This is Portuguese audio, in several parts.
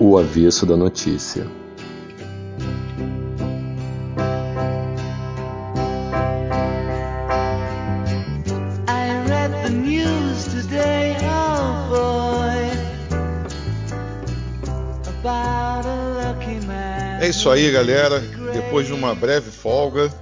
O avesso da notícia. Oh. É isso aí, galera. Depois de uma breve folga,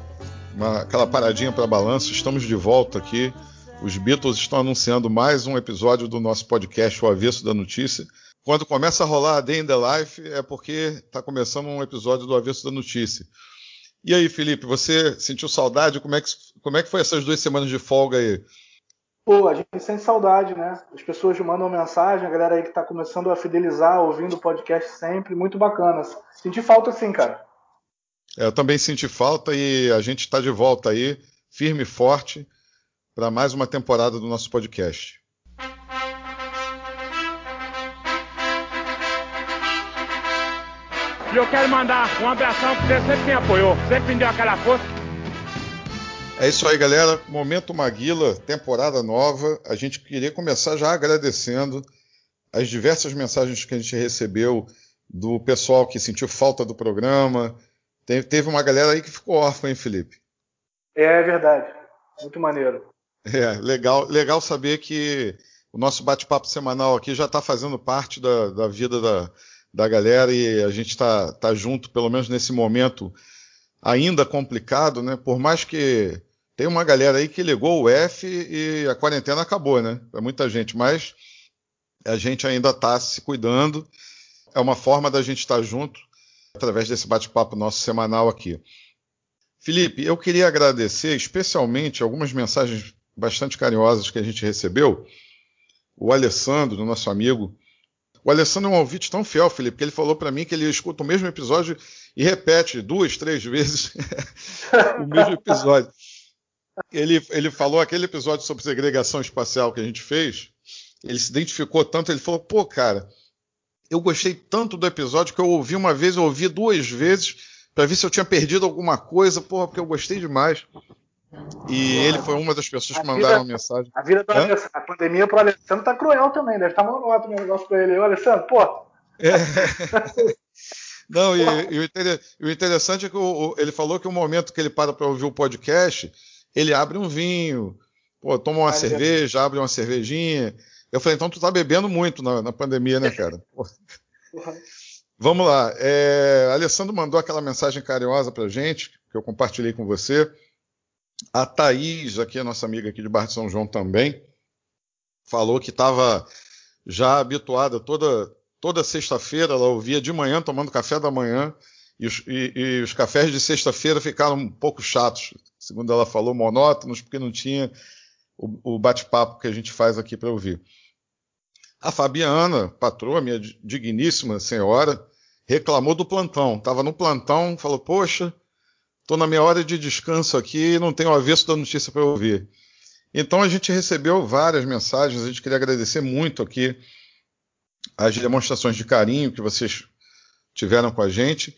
uma- aquela paradinha para balanço, estamos de volta aqui. Os Beatles estão anunciando mais um episódio do nosso podcast, O Avesso da Notícia. Quando começa a rolar a Day in the Life, é porque está começando um episódio do Avesso da Notícia. E aí, Felipe, você sentiu saudade? Como é que, como é que foi essas duas semanas de folga aí? Pô, a gente sente saudade, né? As pessoas mandam mensagem, a galera aí que tá começando a fidelizar, ouvindo o podcast sempre, muito bacana. Senti falta sim, cara. É, Eu também senti falta e a gente está de volta aí, firme e forte, para mais uma temporada do nosso podcast. E eu quero mandar um abração porque você sempre me apoiou, sempre me deu aquela força. É isso aí, galera. Momento Maguila, temporada nova. A gente queria começar já agradecendo as diversas mensagens que a gente recebeu do pessoal que sentiu falta do programa. Te- Teve uma galera aí que ficou órfã, hein, Felipe? É verdade. Muito maneiro. É, legal, legal saber que o nosso bate-papo semanal aqui já está fazendo parte da, da vida da, da galera e a gente está tá junto, pelo menos nesse momento ainda complicado, né? Por mais que tem uma galera aí que ligou o F e a quarentena acabou, né? Para muita gente, mas a gente ainda está se cuidando. É uma forma da gente estar junto através desse bate-papo nosso semanal aqui. Felipe, eu queria agradecer especialmente algumas mensagens bastante carinhosas que a gente recebeu. O Alessandro, nosso amigo. O Alessandro é um ouvinte tão fiel, Felipe, que ele falou para mim que ele escuta o mesmo episódio e repete duas, três vezes o mesmo episódio. Ele, ele falou aquele episódio sobre segregação espacial que a gente fez. Ele se identificou tanto, ele falou: pô, cara, eu gostei tanto do episódio que eu ouvi uma vez, eu ouvi duas vezes para ver se eu tinha perdido alguma coisa, porra, porque eu gostei demais. E ele foi uma das pessoas que mandaram vida- mensagem. A vida do Hã? Alessandro, a pandemia pro Alessandro tá cruel também, deve estar tá monótono o negócio pra ele. Ô, Alessandro, pô, É. Não, e, e o, inter- o interessante é que o- o- ele falou que o momento que ele para para ouvir o podcast, ele abre um vinho, pô, toma uma Ah, é cerveja, abre uma cervejinha. Eu falei, então tu tá bebendo muito na, na pandemia, né, cara? Vamos lá. É, Alessandro mandou aquela mensagem carinhosa pra gente, que eu compartilhei com você. A Thaís, aqui, a nossa amiga aqui de Barra de São João também, falou que estava já habituada toda, toda sexta-feira, ela ouvia de manhã tomando café da manhã, e os, e- e os cafés de sexta-feira ficaram um pouco chatos, segundo ela falou, monótonos, porque não tinha o, o bate-papo que a gente faz aqui para ouvir. A Fabiana, patroa, minha digníssima senhora, reclamou do plantão. Estava no plantão, falou: Poxa, estou na minha hora de descanso aqui e não tenho o avesso da notícia para ouvir. Então a gente recebeu várias mensagens, a gente queria agradecer muito aqui as demonstrações de carinho que vocês tiveram com a gente.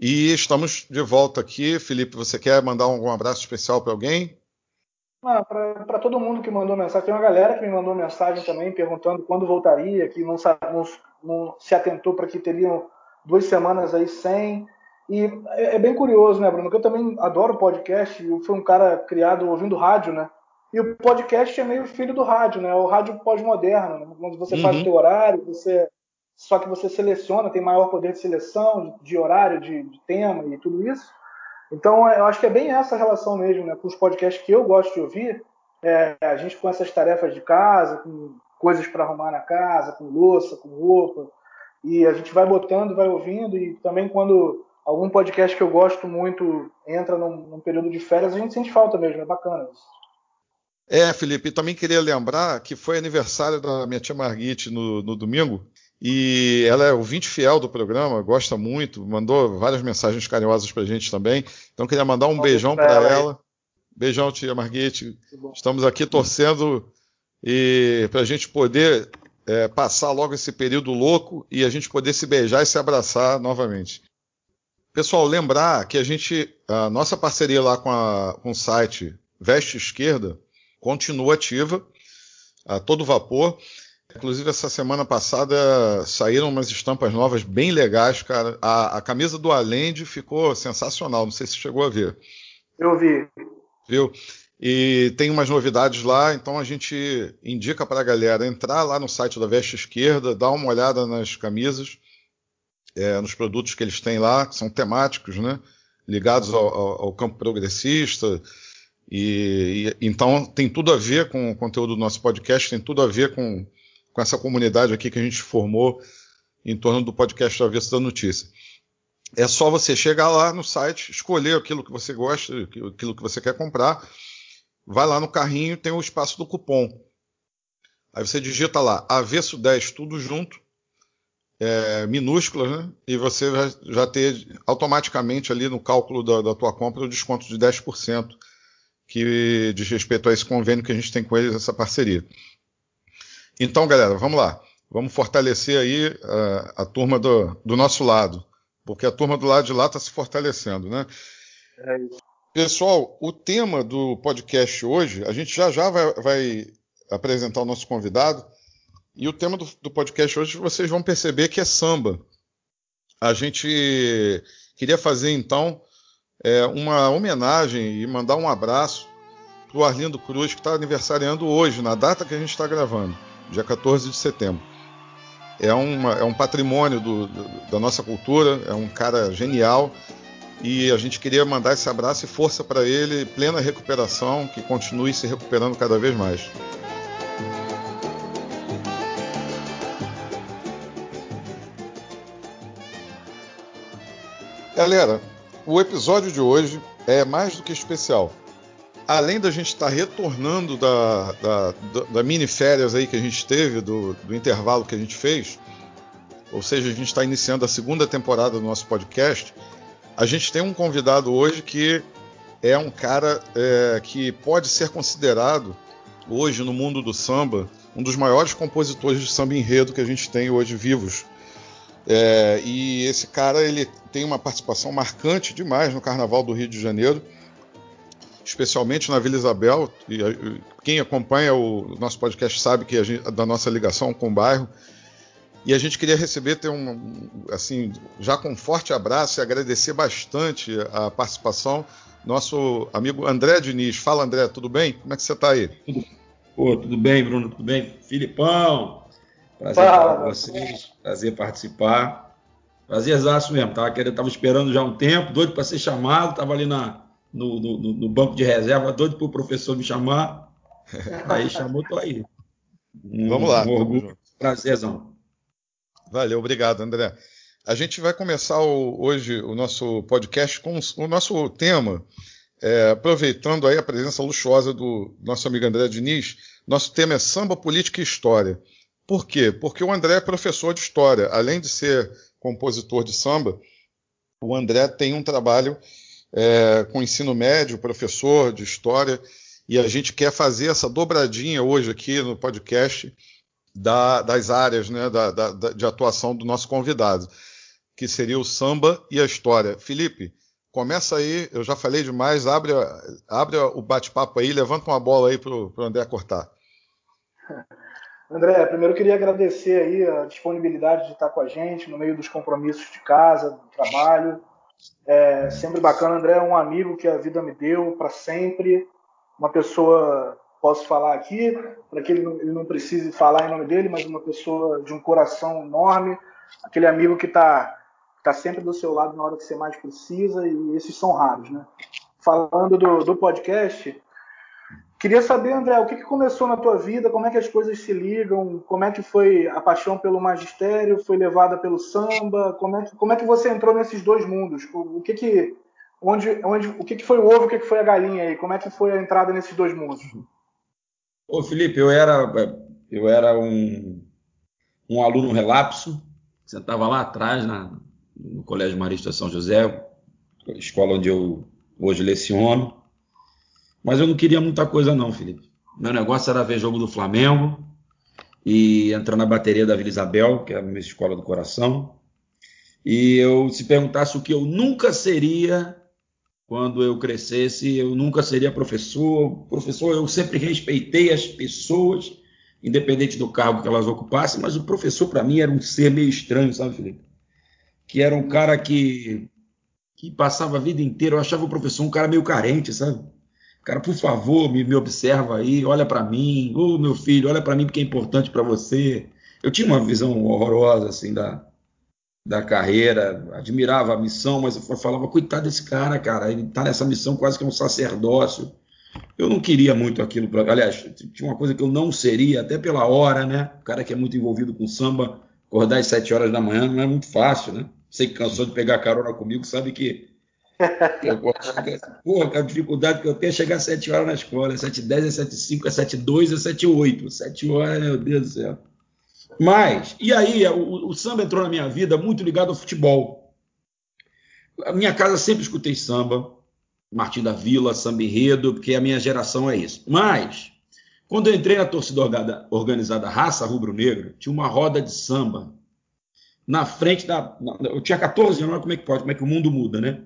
E estamos de volta aqui. Felipe, você quer mandar algum abraço especial para alguém? Ah, para todo mundo que mandou mensagem. Tem uma galera que me mandou mensagem também perguntando quando voltaria, que não, não- não se atentou para que teriam duas semanas aí sem. E é, é bem curioso, né, Bruno? Porque eu também adoro podcast. Eu fui um cara criado ouvindo rádio, né? E o podcast é meio filho do rádio, né? O rádio pós-moderno, né? onde você faz Uhum. o teu horário, você só que você seleciona, tem maior poder de seleção, de, de horário, de, de tema e tudo isso. Então, eu acho que é bem essa relação mesmo, né? Com os podcasts que eu gosto de ouvir, é, a gente com essas tarefas de casa, com coisas para arrumar na casa, com louça, com roupa, e a gente vai botando, vai ouvindo, e também quando algum podcast que eu gosto muito entra num, num período de férias, a gente sente falta mesmo, é bacana isso. É, Felipe, também queria lembrar que foi aniversário da minha tia Marguite no, no domingo. E ela é ouvinte fiel do programa, gosta muito, mandou várias mensagens carinhosas pra gente também. Então queria mandar um beijão para pra ela ela. Beijão, tia Marguite. Estamos aqui torcendo e para a gente poder é, passar logo esse período louco e a gente poder se beijar e se abraçar novamente. Pessoal, lembrar que a gente, a nossa parceria lá com, a, com o site Veste Esquerda continua ativa a todo vapor. inclusive essa semana passada saíram umas estampas novas bem legais, cara. A, a camisa do Alende ficou sensacional, não sei se chegou a ver. Eu vi. Viu? E tem umas novidades lá, então a gente indica para a galera entrar lá no site da Veste Esquerda, dar uma olhada nas camisas, é, nos produtos que eles têm lá, que são temáticos, né? Ligados ao, ao, campo progressista. E, e, então tem tudo a ver com o conteúdo do nosso podcast, tem tudo a ver com, com essa comunidade aqui que a gente formou em torno do podcast Avesso da Notícia. É só você chegar lá no site, escolher aquilo que você gosta, aquilo que você quer comprar vai lá no carrinho, tem o espaço do cupom. Aí você digita lá, avesso 10, tudo junto, é, minúsculas, né? E você já ter automaticamente ali no cálculo da, da tua compra o desconto de 10%, que diz respeito a esse convênio que a gente tem com eles, essa parceria. Então, galera, vamos lá. Vamos fortalecer aí uh, a turma do, do nosso lado, porque a turma do lado de lá está se fortalecendo, né? É. Pessoal, o tema do podcast hoje, a gente já já vai, vai apresentar o nosso convidado, e o tema do, do, podcast hoje vocês vão perceber que é samba. A gente queria fazer então é, uma homenagem e mandar um abraço para o Arlindo Cruz, que está aniversariando hoje, na data que a gente está gravando, dia 14 de setembro. É, uma, é um patrimônio do, do, da nossa cultura, é um cara genial e a gente queria mandar esse abraço e força para ele, plena recuperação, que continue se recuperando cada vez mais. Galera, o episódio de hoje é mais do que especial. Além da gente estar retornando da, da, da mini férias aí que a gente teve, do, do intervalo que a gente fez, ou seja, a gente está iniciando a segunda temporada do nosso podcast, a gente tem um convidado hoje que é um cara é, que pode ser considerado hoje no mundo do samba um dos maiores compositores de samba enredo que a gente tem hoje vivos. É, e esse cara ele tem uma participação marcante demais no Carnaval do Rio de Janeiro, especialmente na Vila Isabel. E, quem acompanha o nosso podcast sabe que gente, da nossa ligação com o bairro. E a gente queria receber, ter um, assim, já com um forte abraço e agradecer bastante a participação nosso amigo André Diniz. Fala, André, tudo bem? Como é que você está aí? Pô, tudo bem, Bruno, tudo bem? Filipão, prazer Fala, com vocês, prazer participar. Prazerzaço mesmo, tava, querendo, tava esperando já um tempo, doido para ser chamado, tava ali na, no, no, no, banco de reserva, doido para o professor me chamar. Aí chamou, tô aí. Um, Vamos lá. Um orgulho, prazerzão. Valeu, obrigado, André. A gente vai começar o, hoje o nosso podcast com o nosso tema, é, aproveitando aí a presença luxuosa do nosso amigo André Diniz. Nosso tema é samba, política e história. Por quê? Porque o André é professor de história. Além de ser compositor de samba, o André tem um trabalho é, com ensino médio, professor de história, e a gente quer fazer essa dobradinha hoje aqui no podcast da, das áreas né, da, da, de atuação do nosso convidado, que seria o samba e a história. Felipe, começa aí, eu já falei demais, abre, abre o bate-papo aí, levanta uma bola aí para o André cortar. André, primeiro eu queria agradecer aí a disponibilidade de estar com a gente no meio dos compromissos de casa, do trabalho. É sempre bacana, André é um amigo que a vida me deu para sempre, uma pessoa posso falar aqui, para que ele não, ele não, precise falar em nome dele, mas uma pessoa de um coração enorme, aquele amigo que está tá sempre do seu lado na hora que você mais precisa, e esses são raros, né? Falando do, do podcast, queria saber, André, o que, que começou na tua vida, como é que as coisas se ligam, como é que foi a paixão pelo magistério, foi levada pelo samba, como é que, como é que você entrou nesses dois mundos? O que que onde, onde, o que, que foi o ovo, o que, que foi a galinha aí? Como é que foi a entrada nesses dois mundos? Ô, Felipe, eu era, eu era um, um aluno relapso, sentava lá atrás na, no Colégio Marista São José, escola onde eu hoje leciono. Mas eu não queria muita coisa, não, Felipe. Meu negócio era ver jogo do Flamengo e entrar na bateria da Vila Isabel, que é a minha escola do coração. E eu, se perguntasse o que eu nunca seria, quando eu crescesse, eu nunca seria professor. Professor, eu sempre respeitei as pessoas independente do cargo que elas ocupassem, mas o professor, para mim, era um ser meio estranho, sabe, Felipe? Que era um cara que, que passava a vida inteira, eu achava o professor um cara meio carente, sabe? Cara, por favor, me, me observa aí, olha para mim, ô oh, meu filho, olha para mim porque é importante para você. Eu tinha uma visão horrorosa, assim, da, da carreira, admirava a missão, mas eu falava, coitado desse cara, cara, ele tá nessa missão quase que é um sacerdócio. Eu não queria muito aquilo. Pra... Aliás, tinha uma coisa que eu não seria, até pela hora, né? O cara que é muito envolvido com samba, acordar às 7 horas da manhã não é muito fácil, né? Você que cansou de pegar carona comigo sabe que. Eu, porra, a dificuldade que eu tenho é chegar às 7 horas na escola. É 7 10 é 7 5 é 7 2 é 7 8 7 horas, meu Deus do céu. Mas, e aí, o, o samba entrou na minha vida muito ligado ao futebol. A minha casa sempre escutei samba, Martim da Vila, samba enredo, porque a minha geração é isso. Mas, quando eu entrei na torcida organizada Raça Rubro-Negro, tinha uma roda de samba na frente da. Eu tinha 14 anos, como é que pode, como é que o mundo muda, né?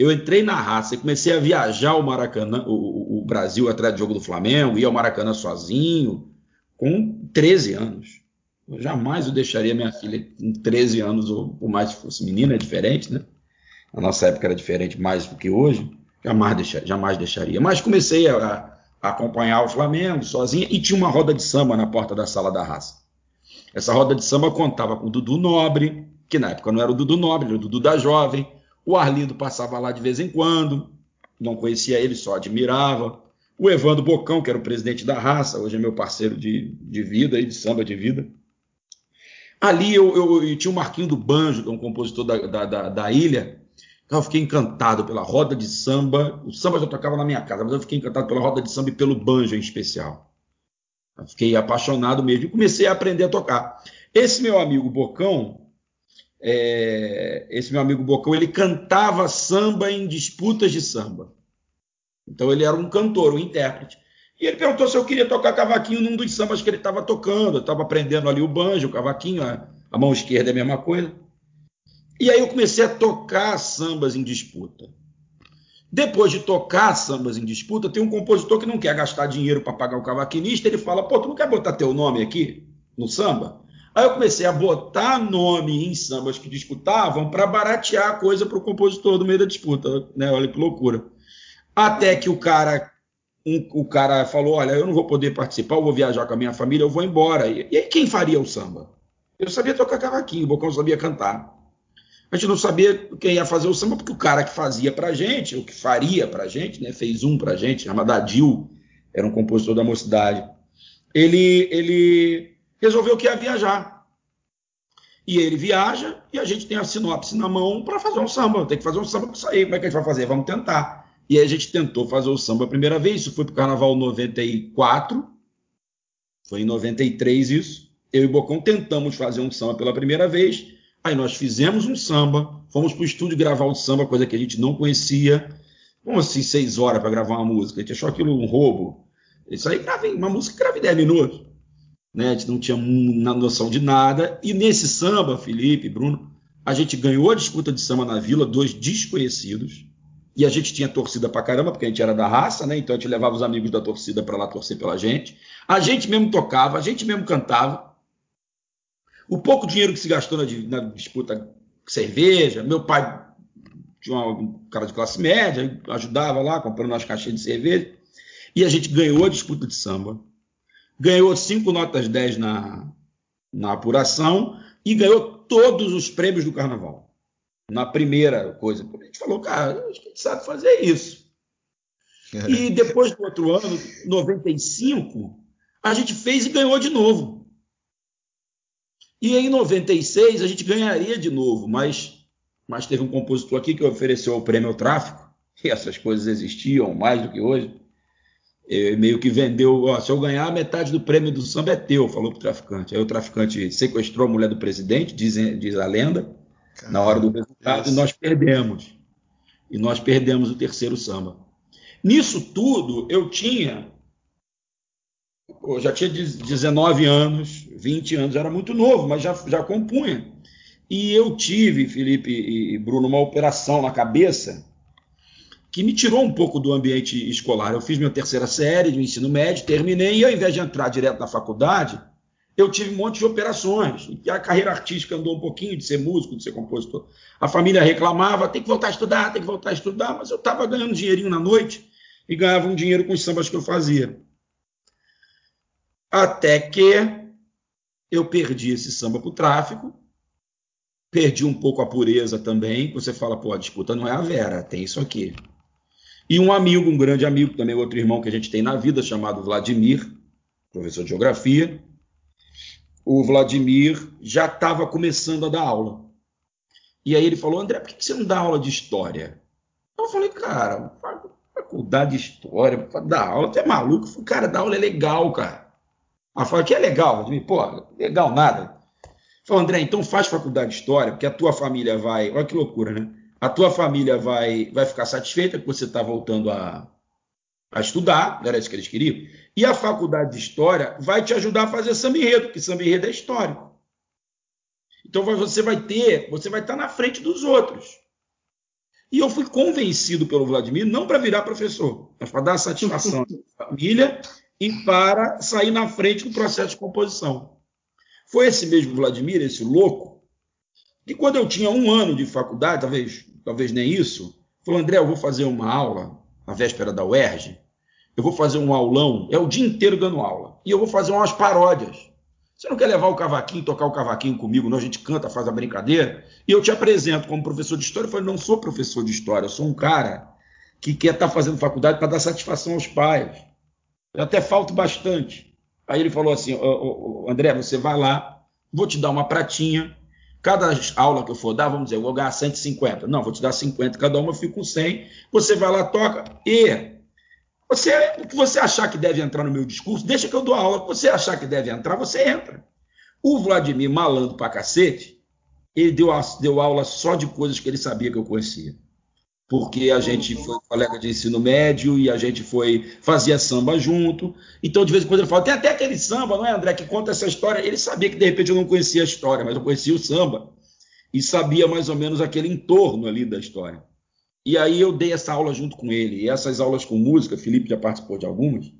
Eu entrei na raça e comecei a viajar o Maracanã, o, o Brasil atrás do jogo do Flamengo, ia ao Maracanã sozinho, com 13 anos. Eu jamais eu deixaria minha filha com 13 anos, ou por mais que fosse menina, é diferente, né? Na nossa época era diferente mais do que hoje. Jamais, deixar, jamais deixaria. Mas comecei a, a acompanhar o Flamengo sozinha e tinha uma roda de samba na porta da sala da raça. Essa roda de samba contava com o Dudu Nobre, que na época não era o Dudu Nobre, era o Dudu da Jovem. O Arlindo passava lá de vez em quando, não conhecia ele, só admirava. O Evandro Bocão, que era o presidente da raça, hoje é meu parceiro de, de vida, de samba de vida. Ali eu, eu, eu, tinha o Marquinho do Banjo, que é um compositor da, da, da, da ilha, então, eu fiquei encantado pela roda de samba. O samba já tocava na minha casa, mas eu fiquei encantado pela roda de samba e pelo banjo em especial. Eu fiquei apaixonado mesmo e comecei a aprender a tocar. Esse meu amigo Bocão, é... esse meu amigo Bocão, ele cantava samba em disputas de samba. Então ele era um cantor, um intérprete. E ele perguntou se eu queria tocar cavaquinho num dos sambas que ele estava tocando. Eu estava aprendendo ali o banjo, o cavaquinho, a, a mão esquerda é a mesma coisa. E aí eu comecei a tocar sambas em disputa. Depois de tocar sambas em disputa, tem um compositor que não quer gastar dinheiro para pagar o cavaquinista, ele fala: pô, tu não quer botar teu nome aqui no samba? Aí eu comecei a botar nome em sambas que disputavam para baratear a coisa para o compositor do meio da disputa. Né? Olha que loucura. Até que o cara, um, o cara falou: olha, eu não vou poder participar, eu vou viajar com a minha família, eu vou embora. E, e aí quem faria o samba? Eu sabia tocar cavaquinho, o Bocão sabia cantar. A gente não sabia quem ia fazer o samba, porque o cara que fazia pra gente, ou que faria pra gente, né, fez um pra gente, chamado Adil, era um compositor da mocidade, ele, ele resolveu que ia viajar. E ele viaja e a gente tem a sinopse na mão para fazer um samba. Tem que fazer um samba para sair. Como é que a gente vai fazer? Vamos tentar. E aí a gente tentou fazer o samba a primeira vez. Isso foi para o Carnaval 94. Foi em 93 isso. Eu e Bocão tentamos fazer um samba pela primeira vez. Aí nós fizemos um samba, fomos para o estúdio gravar o samba, coisa que a gente não conhecia. Como assim, seis horas para gravar uma música? A gente achou aquilo um roubo. Isso aí grava uma música grava em 10 minutos. Né? A gente não tinha noção de nada. E nesse samba, Felipe, Bruno, a gente ganhou a disputa de samba na vila, dois desconhecidos. E a gente tinha torcida pra caramba, porque a gente era da raça, né? Então a gente levava os amigos da torcida para lá torcer pela gente. A gente mesmo tocava, a gente mesmo cantava. O pouco dinheiro que se gastou na, na disputa cerveja, meu pai tinha um cara de classe média, ajudava lá, comprando umas caixinhas de cerveja, e a gente ganhou a disputa de samba, ganhou cinco notas 10 na, na apuração e ganhou todos os prêmios do carnaval. Na primeira coisa. A gente falou, cara, acho que a gente sabe fazer isso. E depois do outro ano, 95, a gente fez e ganhou de novo. E em 96 a gente ganharia de novo, mas, mas teve um compositor aqui que ofereceu o prêmio ao tráfico, e essas coisas existiam mais do que hoje. Meio que vendeu, ó, se eu ganhar, metade do prêmio do samba é teu, falou pro traficante. Aí o traficante sequestrou a mulher do presidente, diz, diz a lenda, Caramba, na hora do resultado, e nós perdemos. E nós perdemos o terceiro samba. Nisso tudo, eu tinha eu já tinha 19 anos, 20 anos, era muito novo, mas já, já compunha. E eu tive, Felipe e Bruno, uma operação na cabeça que me tirou um pouco do ambiente escolar. Eu fiz minha terceira série de ensino médio, terminei, e ao invés de entrar direto na faculdade, eu tive um monte de operações. E a carreira artística andou um pouquinho de ser músico, de ser compositor. A família reclamava, tem que voltar a estudar, tem que voltar a estudar, mas eu estava ganhando dinheirinho na noite e ganhava um dinheiro com os sambas que eu fazia. Até que eu perdi esse samba para o tráfico, perdi um pouco a pureza também. Você fala, pô, a disputa não é a Vera, tem isso aqui. E um amigo, um grande amigo, também outro irmão que a gente tem na vida, chamado Vladimir, professor de geografia. O Vladimir já estava começando a dar aula. E aí ele falou, André, por que você não dá aula de história? Eu falei, cara, faculdade de história, dar aula, tu é maluco? Eu falei, cara, dar aula é legal, cara. Ela falou, que é legal, Vladimir? Pô, legal nada. Falou, André, então faz faculdade de história, porque a tua família vai. Olha que loucura, né? A tua família vai, vai ficar satisfeita que você está voltando a, a estudar, era isso que eles queriam. E a faculdade de história vai te ajudar a fazer samba enredo, porque samba enredo é histórico. Então você vai ter, você vai estar na frente dos outros. E eu fui convencido pelo Vladimir não para virar professor, mas para dar satisfação à família e para sair na frente do processo de composição. Foi esse mesmo Vladimir, esse louco, que quando eu tinha um ano de faculdade, talvez, talvez nem isso, falou: André, eu vou fazer uma aula na véspera da UERJ, eu vou fazer um aulão, é o dia inteiro dando aula, e eu vou fazer umas paródias. Você não quer levar o cavaquinho, tocar o cavaquinho comigo? Não, a gente canta, faz a brincadeira, e eu te apresento como professor de história. Eu falei: não sou professor de história, eu sou um cara que quer estar tá fazendo faculdade para dar satisfação aos pais. Eu até falto bastante. Aí ele falou assim: André, você vai lá, vou te dar uma pratinha. Cada aula que eu for dar, vamos dizer, eu vou ganhar 150. Não, vou te dar 50, cada uma eu fico com 100. Você vai lá, toca. E você, o que você achar que deve entrar no meu discurso, deixa que eu dou aula. O que você achar que deve entrar, você entra. O Vladimir, malando pra cacete, ele deu, deu aula só de coisas que ele sabia que eu conhecia porque a gente foi colega de ensino médio e a gente foi fazia samba junto. Então, de vez em quando ele fala, tem até aquele samba, não é, André, que conta essa história. Ele sabia que de repente eu não conhecia a história, mas eu conhecia o samba e sabia mais ou menos aquele entorno ali da história. E aí eu dei essa aula junto com ele. E essas aulas com música, Felipe já participou de algumas,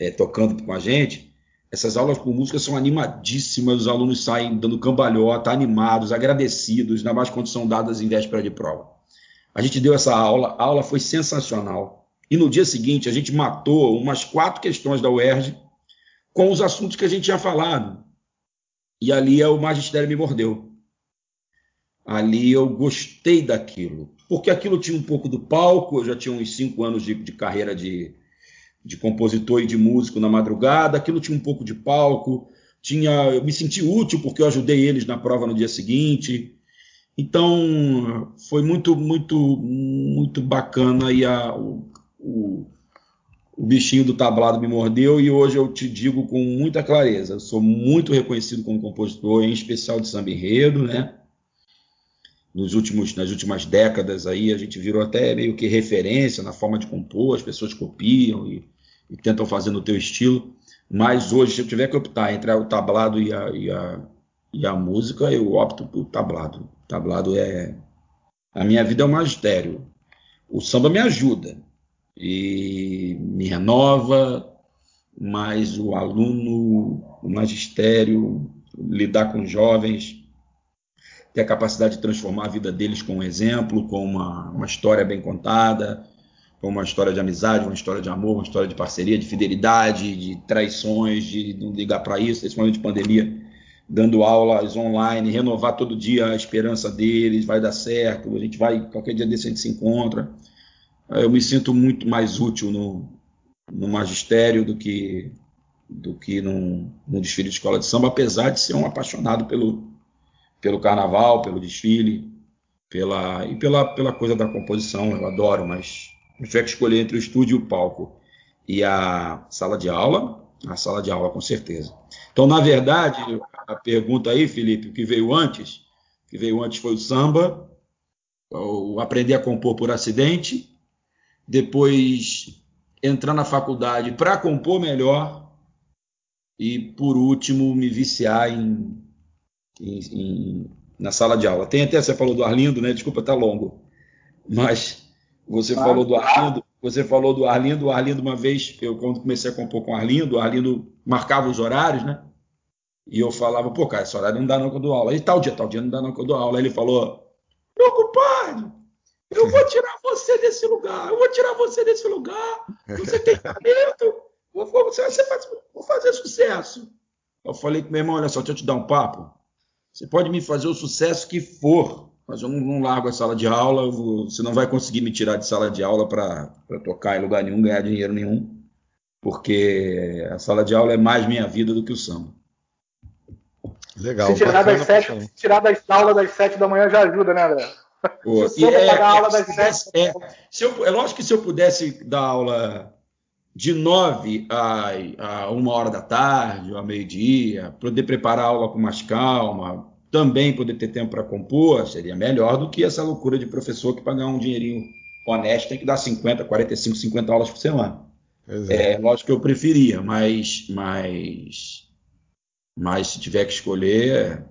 é, tocando com a gente. Essas aulas com música são animadíssimas, os alunos saem dando cambalhota, animados, agradecidos, na mais condição dadas em véspera de prova. A gente deu essa aula, a aula foi sensacional. E no dia seguinte a gente matou umas quatro questões da UERJ com os assuntos que a gente tinha falado. E ali é o magistério me mordeu. Ali eu gostei daquilo, porque aquilo tinha um pouco do palco. Eu já tinha uns cinco anos de, de carreira de, de compositor e de músico na madrugada. Aquilo tinha um pouco de palco. Tinha, eu me senti útil porque eu ajudei eles na prova no dia seguinte. Então foi muito, muito, muito bacana e a, o, o, o, bichinho do tablado me mordeu e hoje eu te digo com muita clareza, sou muito reconhecido como compositor, em especial de samba enredo, né? Nos últimos, nas últimas décadas aí a gente virou até meio que referência na forma de compor, as pessoas copiam e, e tentam fazer no teu estilo. Mas hoje, se eu tiver que optar entre o tablado e a, e a, e a música, eu opto por tablado. Tablado é. A minha vida é um magistério. O samba me ajuda e me renova, mas o aluno, o magistério, lidar com jovens, ter a capacidade de transformar a vida deles com um exemplo, com uma, uma história bem contada, com uma história de amizade, uma história de amor, uma história de parceria, de fidelidade, de traições, de não ligar para isso, momento de pandemia dando aulas online, renovar todo dia a esperança deles, vai dar certo, a gente vai, qualquer dia desse a gente se encontra. Eu me sinto muito mais útil no, no magistério do que do que num, num desfile de escola de samba, apesar de ser um apaixonado pelo, pelo carnaval, pelo desfile, pela, e pela, pela coisa da composição, eu adoro, mas se tiver que escolher entre o estúdio e o palco e a sala de aula, a sala de aula com certeza. Então, na verdade, a pergunta aí, Felipe, o que veio antes? O que veio antes foi o samba, o aprender a compor por acidente, depois entrar na faculdade para compor melhor e, por último, me viciar em, em, em, na sala de aula. Tem até, você falou do Arlindo, né? Desculpa, tá longo. Mas Você ah, falou do Arlindo, você falou do Arlindo, o Arlindo uma vez, eu quando comecei a compor com o Arlindo, o Arlindo marcava os horários, né? E eu falava, pô, cara, esse horário não dá não que eu dou aula. E tal dia, tal dia não dá não que eu dou aula. Aí ele falou, meu compadre, eu vou tirar você desse lugar, eu vou tirar você desse lugar. Você tem talento, vou, você vai fazer, vou fazer sucesso. Eu falei com meu irmão, olha só, deixa eu te dar um papo. Você pode me fazer o sucesso que for, mas eu não, não largo a sala de aula, vou, você não vai conseguir me tirar de sala de aula para tocar em lugar nenhum, ganhar dinheiro nenhum, porque a sala de aula é mais minha vida do que o samba. Legal. Se tirar, das sete, tirar das aulas das sete da manhã já ajuda, né, André? Pô, se é, pagar é, aula das sete. É, se eu, é lógico que se eu pudesse dar aula de nove a, a uma hora da tarde, ou a meio-dia, poder preparar a aula com mais calma, também poder ter tempo para compor, seria melhor do que essa loucura de professor que pagar um dinheirinho honesto tem que dar 50, 45, 50 aulas por semana. É. é, lógico que eu preferia, mas, mas mas se tiver que escolher,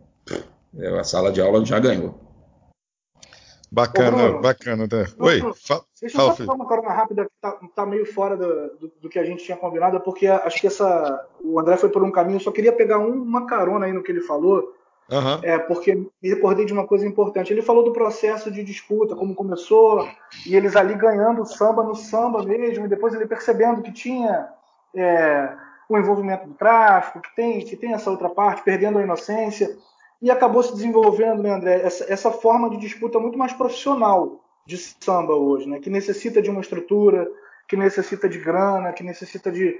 é, a sala de aula já ganhou. Bacana, Bruno, bacana. Né? Oi, fala, Deixa eu só falar uma corona rápida que tá, tá meio fora do, do, do, que a gente tinha combinado, porque acho que essa, o André foi por um caminho, só queria pegar um, uma carona aí no que ele falou, uhum. é, porque me recordei de uma coisa importante. Ele falou do processo de disputa, como começou, e eles ali ganhando o samba no samba mesmo, e depois ele percebendo que tinha é, o envolvimento do tráfico, que tem, que tem essa outra parte, perdendo a inocência, e acabou se desenvolvendo, né, André, essa, essa forma de disputa muito mais profissional de samba hoje, né, que necessita de uma estrutura, que necessita de grana, que necessita de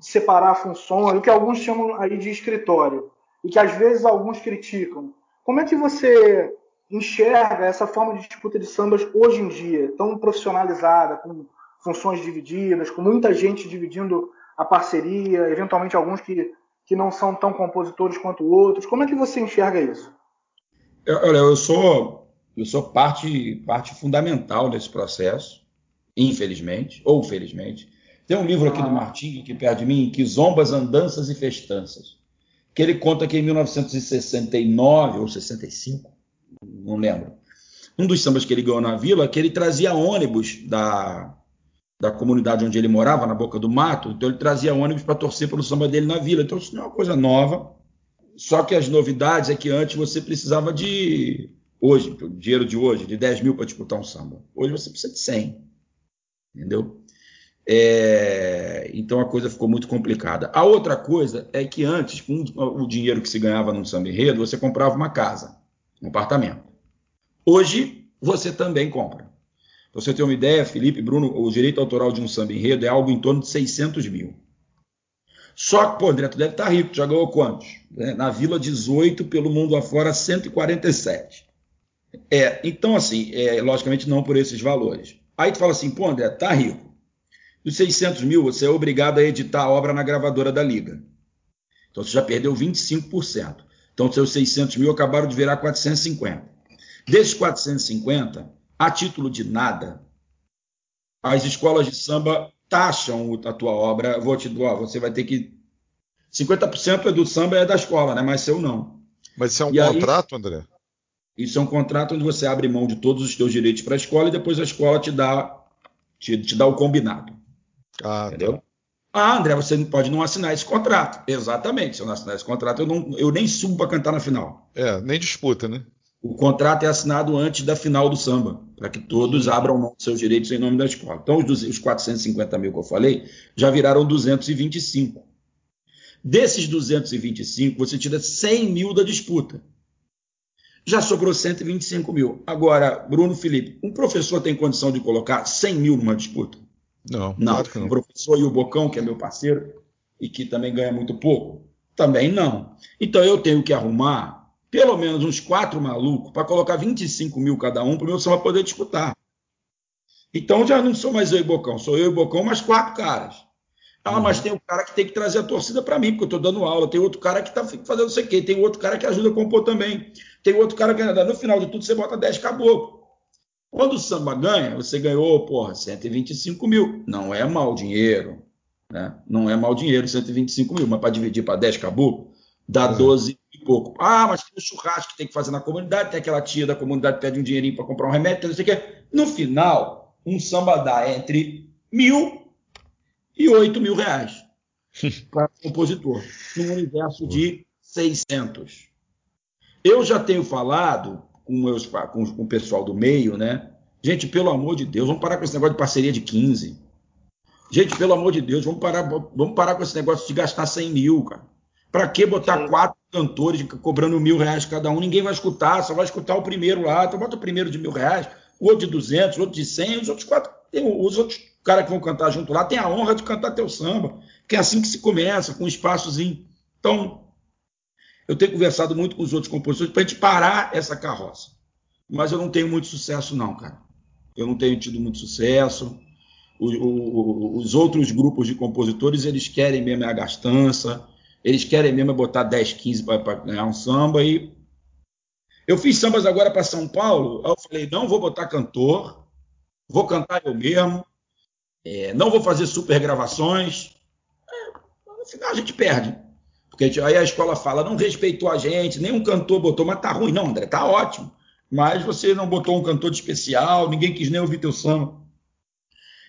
separar funções, o que alguns chamam aí de escritório, e que às vezes alguns criticam. Como é que você enxerga essa forma de disputa de sambas hoje em dia, tão profissionalizada, com funções divididas, com muita gente dividindo a parceria, eventualmente alguns que, que não são tão compositores quanto outros. Como é que você enxerga isso? Olha, eu sou, eu sou parte, parte fundamental desse processo, infelizmente, ou felizmente. Tem um livro aqui ah. do Martim, aqui perto de mim, que Zombas, Andanças e Festanças, que ele conta que em 1969 ou 65, não lembro, um dos sambas que ele ganhou na vila, que ele trazia ônibus da, da comunidade onde ele morava, na Boca do Mato, então ele trazia ônibus para torcer pelo samba dele na vila. Então isso não é uma coisa nova. Só que as novidades é que antes você precisava de, hoje, o dinheiro de hoje, de 10 mil para disputar um samba. Hoje você precisa de 100. Entendeu? É, então a coisa ficou muito complicada. A outra coisa é que antes, com o dinheiro que se ganhava num samba enredo, você comprava uma casa, um apartamento. Hoje você também compra. Para você ter uma ideia, Felipe, Bruno, o direito autoral de um samba enredo é algo em torno de 600 mil. Só que, pô, André, tu deve estar tá rico, já ganhou quantos? É, na Vila 18, pelo mundo afora, 147. É, então, assim, é, logicamente não por esses valores. Aí tu fala assim, pô, André, tá rico. Dos 600 mil, você é obrigado a editar a obra na gravadora da Liga. Então você já perdeu 25%. Então seus 600 mil acabaram de virar 450. Desses 450, a título de nada, as escolas de samba taxam a tua obra. Vou te doar, você vai ter que. 50% é do samba é da escola, né? Mas seu não. Mas isso é um e contrato, aí, André? Isso é um contrato onde você abre mão de todos os teus direitos para a escola e depois a escola te dá, te, te dá o combinado. Ah, tá. entendeu? Tá. Ah, André, você pode não assinar esse contrato. Exatamente. Se eu não assinar esse contrato, eu, não, eu nem subo para cantar na final. É, nem disputa, né? O contrato é assinado antes da final do samba, para que todos abram seus direitos em nome da escola. Então, os 450 mil que eu falei já viraram 225. Desses 225, você tira 100 mil da disputa. Já sobrou 125 mil. Agora, Bruno Felipe, um professor tem condição de colocar 100 mil numa disputa? Não, não. Claro não. O professor e o Bocão, que é meu parceiro e que também ganha muito pouco, também não. Então, eu tenho que arrumar pelo menos uns quatro malucos para colocar 25 mil cada um para o meu samba poder disputar. Então já não sou mais eu e Bocão, sou eu e Bocão, mais quatro caras. Ah, mas tem um cara que tem que trazer a torcida para mim, porque eu estou dando aula. Tem outro cara que está fazendo não sei o quê. Tem outro cara que ajuda a compor também. Tem outro cara que no final de tudo você bota 10 caboclo. Quando o samba ganha, você ganhou, porra, 125 mil. Não é mau dinheiro. Né? Não é mau dinheiro, 125 mil. Mas para dividir para 10 caboclo, dá uhum. 12 pouco. Ah, mas tem o churrasco que tem que fazer na comunidade, tem aquela tia da comunidade que pede um dinheirinho para comprar um remédio, não sei o quê. No final, um samba dá entre mil e oito mil reais para compositor, num universo de 600. Eu já tenho falado com, meus, com, com o pessoal do meio, né? Gente, pelo amor de Deus, vamos parar com esse negócio de parceria de 15. Gente, pelo amor de Deus, vamos parar, vamos parar com esse negócio de gastar 100 mil, cara. Para que botar Sim. Cantores cobrando mil reais cada um? Ninguém vai escutar, só vai escutar o primeiro lá. Então bota o primeiro de mil reais, o outro de 200, o outro de 100, os outros quatro. Tem, os outros caras que vão cantar junto lá têm a honra de cantar teu samba, que é assim que se começa, com um espaçozinho. Então, eu tenho conversado muito com os outros compositores para a gente parar essa carroça. Mas eu não tenho muito sucesso, não, cara. Eu não tenho tido muito sucesso. O, o, os outros grupos de compositores, eles querem mesmo a gastança, eles querem mesmo botar 10, 15 para ganhar um samba. E eu fiz sambas agora para São Paulo, aí eu falei, não vou botar cantor, vou cantar eu mesmo, é, não vou fazer super gravações. É, no final a gente perde. Porque aí a escola fala, não respeitou a gente, nenhum cantor botou, mas tá ruim. Não, André, tá ótimo. Mas você não botou um cantor de especial, ninguém quis nem ouvir teu samba.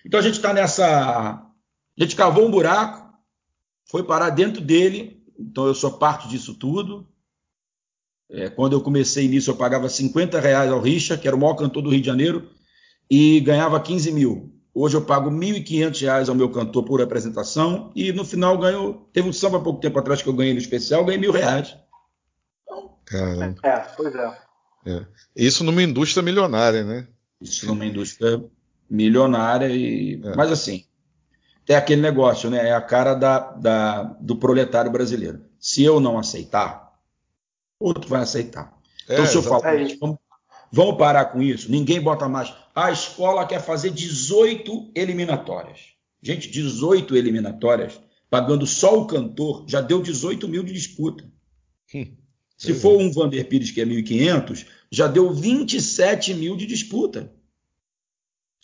Então a gente está nessa. A gente cavou um buraco, foi parar dentro dele. Então eu sou parte disso tudo. É, quando eu comecei nisso, eu pagava 50 reais ao Richa, que era o maior cantor do Rio de Janeiro, e ganhava 15 mil. Hoje eu pago R$ 1.500 ao meu cantor por apresentação e no final ganho. Teve um samba há pouco tempo atrás que eu ganhei no especial, ganhei mil reais. Caramba. É, pois é. é. Isso numa indústria milionária, né? Isso numa indústria milionária e. É. Mas assim, tem aquele negócio, né? É a cara da, da, do proletário brasileiro. Se eu não aceitar, outro vai aceitar. Então, é, se eu falar, vamos, vamos parar com isso, ninguém bota mais a escola quer fazer 18 eliminatórias. Gente, 18 eliminatórias, pagando só o cantor, já deu 18 mil de disputa. Hum, Se for um Vander Pires que é 1.500, já deu 27 mil de disputa.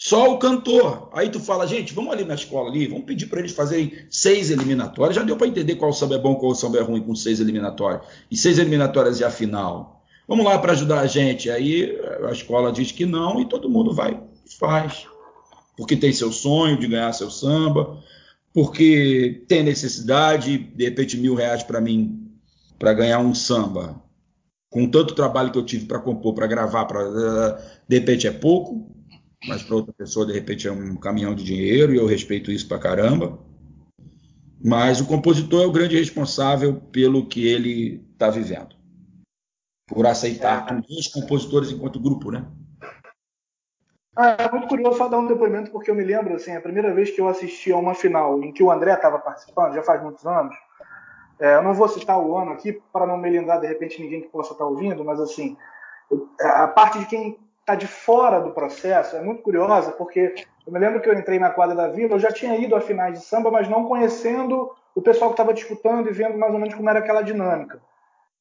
Só o cantor. Aí tu fala, gente, vamos ali na escola ali, vamos pedir para eles fazerem seis eliminatórias. Já deu para entender qual samba é bom, qual samba é ruim com seis eliminatórias. E seis eliminatórias e a final. Vamos lá para ajudar a gente. Aí a escola diz que não e todo mundo vai e faz. Porque tem seu sonho de ganhar seu samba, porque tem necessidade, de repente, mil reais para mim, para ganhar um samba. Com tanto trabalho que eu tive para compor, para gravar, pra, de repente é pouco, mas para outra pessoa, de repente, é um caminhão de dinheiro e eu respeito isso para caramba. Mas o compositor é o grande responsável pelo que ele está vivendo por aceitar é. com os compositores enquanto grupo, né? Ah, é muito curioso só dar um depoimento, porque eu me lembro, assim, a primeira vez que eu assisti a uma final em que o André estava participando, já faz muitos anos, é, eu não vou citar o ano aqui, para não me lembrar, de repente, ninguém que possa estar ouvindo, mas, assim, a parte de quem de fora do processo é muito curiosa, porque eu me lembro que eu entrei na quadra da Vila, eu já tinha ido a finais de samba, mas não conhecendo o pessoal que estava disputando e vendo mais ou menos como era aquela dinâmica.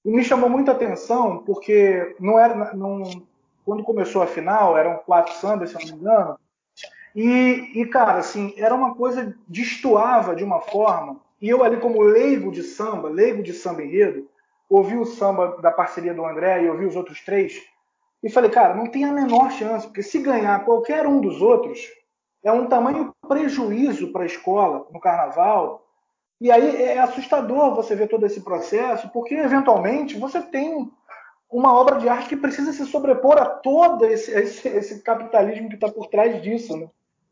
E me chamou muita atenção porque não era, não, quando começou a final, eram quatro sambas, se eu não me engano, e, e, cara, assim, era uma coisa, destoava de uma forma, e eu ali como leigo de samba, leigo de samba enredo, ouvi o samba da parceria do André e ouvi os outros três, e falei, cara, não tem a menor chance, porque se ganhar qualquer um dos outros, é um tamanho prejuízo para a escola no carnaval, e aí é assustador você ver todo esse processo, porque eventualmente você tem uma obra de arte que precisa se sobrepor a todo esse, esse, esse capitalismo que está por trás disso. Né?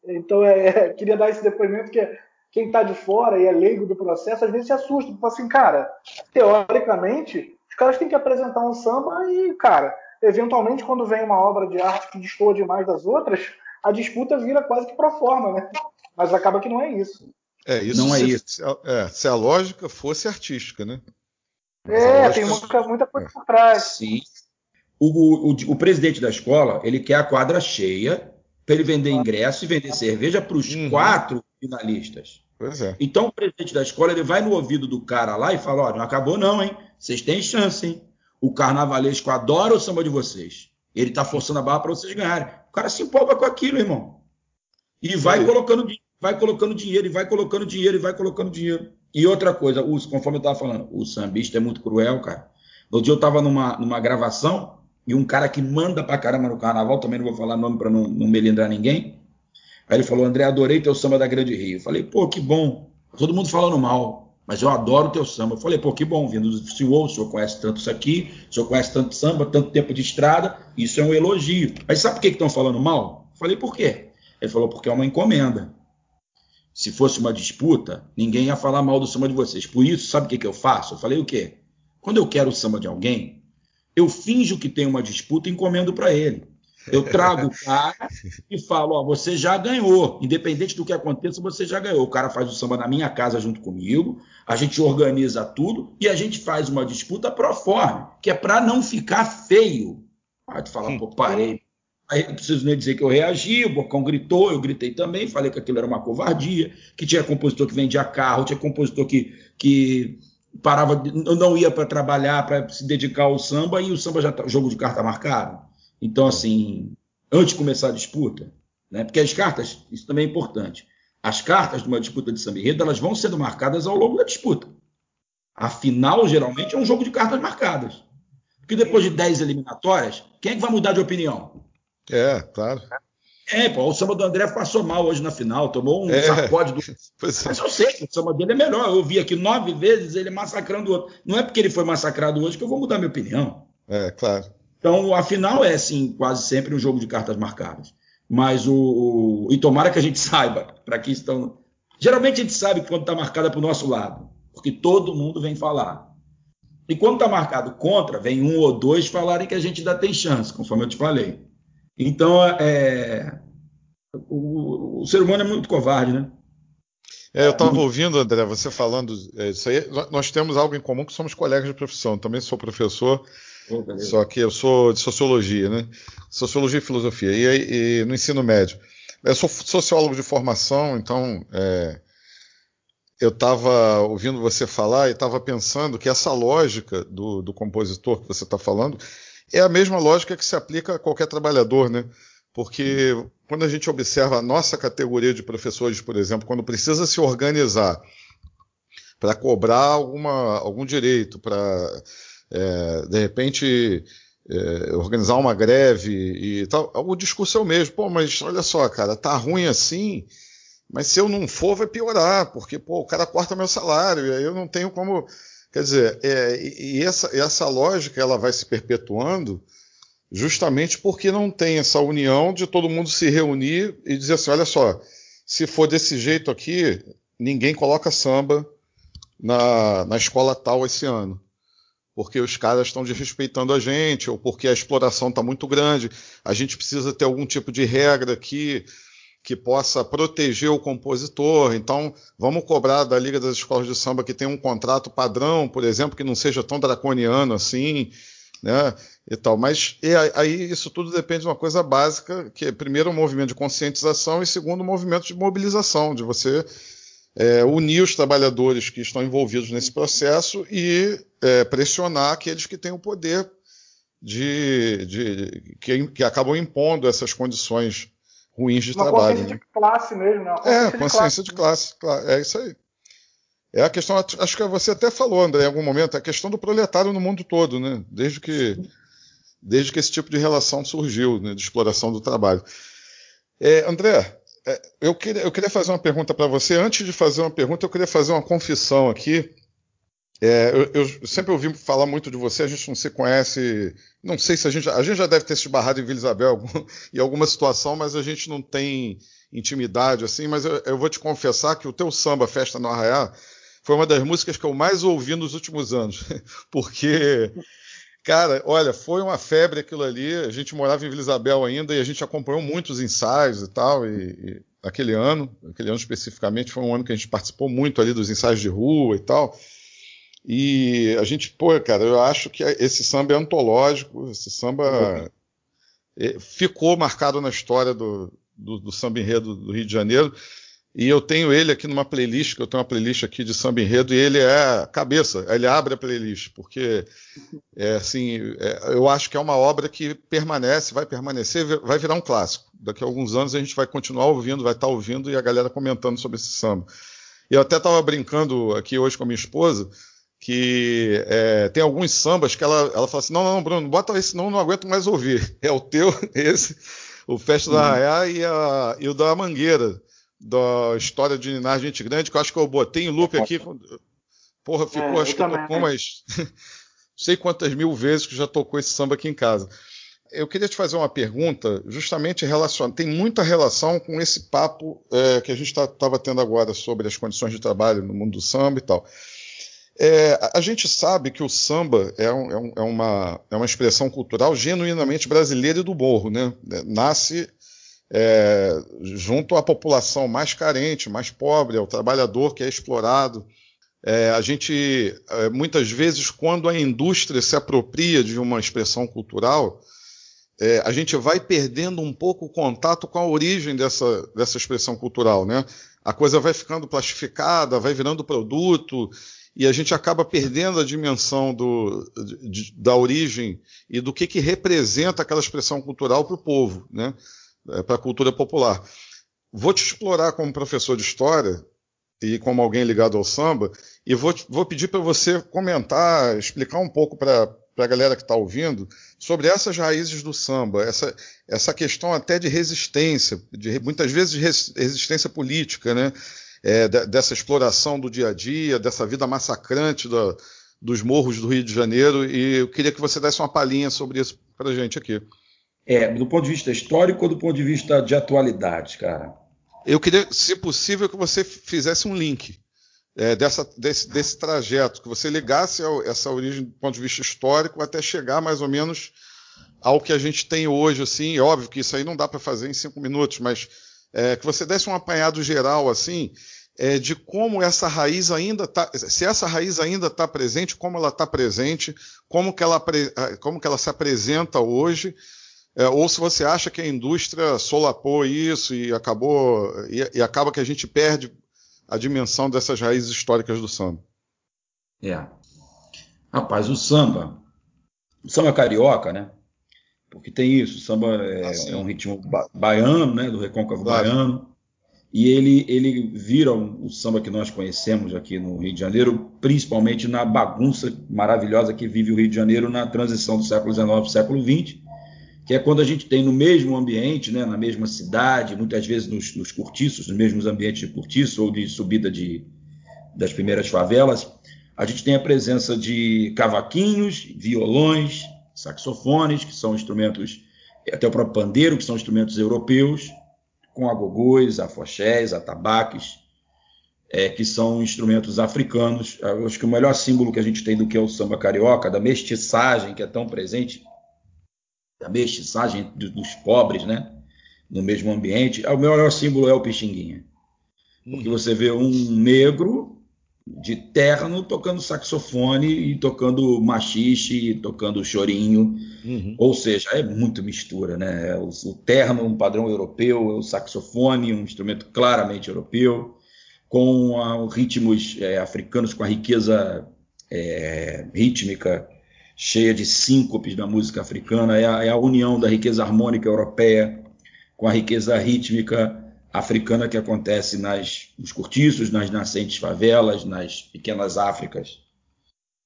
Então, é, é, queria dar esse depoimento que quem está de fora e é leigo do processo, às vezes se assusta. Fala assim, cara, teoricamente, os caras têm que apresentar um samba e, cara, eventualmente, quando vem uma obra de arte que destoa demais das outras, a disputa vira quase que pro forma, né? Mas acaba que não é isso. É, isso não é se, é isso. Se, é, se a lógica fosse artística, né? é, lógica... tem muita, muita coisa por trás. Sim. O, o, o, presidente da escola, ele quer a quadra cheia para ele vender ingresso e vender cerveja para os uhum. quatro finalistas. Pois é. Então o presidente da escola ele vai no ouvido do cara lá e fala: olha, não acabou não, hein? Vocês têm chance, hein? O carnavalesco adora o samba de vocês. Ele está forçando a barra para vocês ganharem. O cara se empolga com aquilo, irmão. E vai colocando vai colocando dinheiro, e vai colocando dinheiro, e vai colocando dinheiro. E outra coisa, o, conforme eu estava falando, o sambista é muito cruel, cara. No dia eu estava numa, numa gravação, e um cara que manda pra caramba no carnaval, também não vou falar nome para não, não melindrar ninguém, Aí ele falou, André, adorei teu samba da Grande Rio. Eu falei, pô, que bom. Todo mundo falando mal, mas eu adoro teu samba. Eu falei, pô, que bom, vindo do senhor, o senhor conhece tanto isso aqui, o senhor conhece tanto samba, tanto tempo de estrada, isso é um elogio. Mas sabe por que estão falando mal? Eu falei, por quê? Ele falou, porque é uma encomenda. Se fosse uma disputa, ninguém ia falar mal do samba de vocês. Por isso, sabe o que, que eu faço? Eu falei o quê? Quando eu quero o samba de alguém, eu finjo que tem uma disputa e encomendo para ele. Eu trago o cara e falo: Ó, você já ganhou. Independente do que aconteça, você já ganhou. O cara faz o samba na minha casa junto comigo, a gente organiza tudo e a gente faz uma disputa pro forma, que é para não ficar feio. Pode falar, pô, parei. Aí não preciso nem dizer que eu reagi, o Bocão gritou, eu gritei também, falei que aquilo era uma covardia, que tinha compositor que vendia carro, tinha compositor que, que parava, não ia para trabalhar, para se dedicar ao samba, e o samba já tá, jogo de carta marcado. Então, assim, antes de começar a disputa, né, porque as cartas, isso também é importante, as cartas de uma disputa de samba enredo, elas vão sendo marcadas ao longo da disputa. A final, geralmente, é um jogo de cartas marcadas. Porque depois de 10 eliminatórias, quem é que vai mudar de opinião? É, claro. É, pô, o samba do André passou mal hoje na final, tomou um é, sacode do. Pois é. Mas eu sei que o samba dele é melhor. Eu vi aqui nove vezes ele massacrando o outro. Não é porque ele foi massacrado hoje que eu vou mudar minha opinião. É, claro. Então, a final é, sim, quase sempre um jogo de cartas marcadas. Mas o. E tomara que a gente saiba, para que estão. Geralmente a gente sabe quando está marcada para o nosso lado, porque todo mundo vem falar. E quando está marcado contra, vem um ou dois falarem que a gente ainda tem chance, conforme eu te falei. Então, é, o, o, ser humano é muito covarde, né? É, eu estava ouvindo, André, você falando é, isso aí. Nós temos algo em comum que somos colegas de profissão. Também sou professor, só que eu sou de sociologia, né? Sociologia e filosofia, e, e no ensino médio. Eu sou sociólogo de formação, então é, eu estava ouvindo você falar e estava pensando que essa lógica do, do compositor que você está falando é a mesma lógica que se aplica a qualquer trabalhador, né? Porque quando a gente observa a nossa categoria de professores, por exemplo, quando precisa se organizar para cobrar alguma, algum direito, para, é, de repente, é, organizar uma greve e tal, o discurso é o mesmo. Pô, mas olha só, cara, tá ruim assim, mas se eu não for, vai piorar, porque pô, o cara corta meu salário, e aí eu não tenho como Quer dizer, é, e essa, essa lógica ela vai se perpetuando justamente porque não tem essa união de todo mundo se reunir e dizer assim: olha só, se for desse jeito aqui, ninguém coloca samba na, na escola tal esse ano. Porque os caras estão desrespeitando a gente, ou porque a exploração está muito grande, a gente precisa ter algum tipo de regra aqui que possa proteger o compositor. Então, vamos cobrar da Liga das Escolas de Samba que tem um contrato padrão, por exemplo, que não seja tão draconiano assim, né? E tal. Mas e aí isso tudo depende de uma coisa básica, que é primeiro um movimento de conscientização e segundo um movimento de mobilização, de você é, unir os trabalhadores que estão envolvidos nesse processo e é, pressionar aqueles que têm o poder de, de que, que acabam impondo essas condições ruins de uma trabalho. Consciência né? de classe mesmo, né? Consciência é, consciência de classe, de classe, é isso aí. É a questão, acho que você até falou, André, em algum momento, a questão do proletário no mundo todo, né? Desde que, desde que esse tipo de relação surgiu, né, de exploração do trabalho. É, André, eu queria, eu queria fazer uma pergunta para você. Antes de fazer uma pergunta, eu queria fazer uma confissão aqui. É, eu, eu, sempre ouvi falar muito de você, a gente não se conhece, não sei se a gente, a gente já deve ter se esbarrado em Vila Isabel algum, em alguma situação, mas a gente não tem intimidade assim, mas eu, eu, vou te confessar que o teu samba Festa no Arraiá foi uma das músicas que eu mais ouvi nos últimos anos, porque, cara, olha, foi uma febre aquilo ali, a gente morava em Vila Isabel ainda e a gente acompanhou muitos ensaios e tal, e, e aquele ano, aquele ano especificamente, foi um ano que a gente participou muito ali dos ensaios de rua e tal, e a gente, pô, cara, eu acho que esse samba é antológico, esse samba uhum. ficou marcado na história do, do, do, samba enredo do Rio de Janeiro. E eu tenho ele aqui numa playlist, que eu tenho uma playlist aqui de samba enredo, e ele é cabeça, ele abre a playlist, porque é, assim, é, eu acho que é uma obra que permanece, vai permanecer, vai virar um clássico. Daqui a alguns anos a gente vai continuar ouvindo, vai estar ouvindo e a galera comentando sobre esse samba. E eu até estava brincando aqui hoje com a minha esposa, que é, tem alguns sambas que ela, ela fala assim: não, não, Bruno, bota esse, não, não aguento mais ouvir. É o teu, esse. o Festa da Arraiá e, a, e o da Mangueira, da história de Ninar Gente Grande, que eu acho que eu botei em loop aqui. Porra, ficou, É, acho que também. tocou umas. sei quantas mil vezes que já tocou esse samba aqui em casa. Eu queria te fazer uma pergunta, justamente relacionada. Tem muita relação com esse papo é, que a gente estava tendo agora sobre as condições de trabalho no mundo do samba e tal. É, a- gente sabe que o samba é, um- é um- é uma, é uma expressão cultural genuinamente brasileira e do morro, né? Nasce é, junto à população mais carente, mais pobre, ao trabalhador que é explorado. É, a gente, é, muitas vezes, quando a indústria se apropria de uma expressão cultural, é, a gente vai perdendo um pouco o contato com a origem dessa, dessa expressão cultural, né? A coisa vai ficando plastificada, vai virando produto, e a gente acaba perdendo a dimensão do, de- da origem e do que, que representa aquela expressão cultural para o povo, né? Para a cultura popular. Vou te explorar como professor de história e como alguém ligado ao samba, e vou, vou pedir para você comentar, explicar um pouco para a galera que está ouvindo sobre essas raízes do samba, essa, essa questão até de resistência, de, muitas vezes de res- resistência política, né? É, de- dessa exploração do dia a dia, dessa vida massacrante da- dos morros do Rio de Janeiro, e eu queria que você desse uma palhinha sobre isso para a gente aqui. É, do ponto de vista histórico ou do ponto de vista de atualidade, cara? Eu queria, se possível, que você fizesse um link é, dessa, desse, desse trajeto, que você ligasse essa origem do ponto de vista histórico até chegar mais ou menos ao que a gente tem hoje, assim. É óbvio que isso aí não dá para fazer em cinco minutos, mas é, que você desse um apanhado geral, assim, é, de como essa raiz ainda está, se essa raiz ainda está presente, como ela está presente, como que ela, como que ela se apresenta hoje, é, ou se você acha que a indústria solapou isso e acabou e, e acaba que a gente perde a dimensão dessas raízes históricas do samba. É. Rapaz, o samba, o samba carioca, né? Porque tem isso, o samba é, Ah, sim. é um ritmo ba- baiano, né? Do recôncavo Claro. baiano. E ele, ele vira um- o samba que nós conhecemos aqui no Rio de Janeiro, principalmente na bagunça maravilhosa que vive o Rio de Janeiro na transição do século XIX para o século XX, que é quando a gente tem no mesmo ambiente, né, na mesma cidade, muitas vezes nos, nos cortiços, nos mesmos ambientes de cortiço ou de subida de, das primeiras favelas, a gente tem a presença de cavaquinhos, violões, saxofones, que são instrumentos, até o próprio pandeiro, que são instrumentos europeus, com agogôs, afoxés, atabaques, é, que são instrumentos africanos. Eu acho que o melhor símbolo que a gente tem do que é o samba carioca, da mestiçagem que é tão presente, da mestiçagem do- dos pobres, né? No mesmo ambiente, o melhor símbolo é o pixinguinha. Porque você vê um negro de terno tocando saxofone e tocando machixe, e tocando chorinho, Uhum. ou seja, é muito mistura, né? O, o terno, um padrão europeu, o saxofone, um instrumento claramente europeu, com ah, ritmos é, africanos, com a riqueza é, rítmica cheia de síncopes da música africana, é a, é a união da riqueza harmônica europeia com a riqueza rítmica africana que acontece nas, nos cortiços, nas nascentes favelas, nas pequenas Áfricas.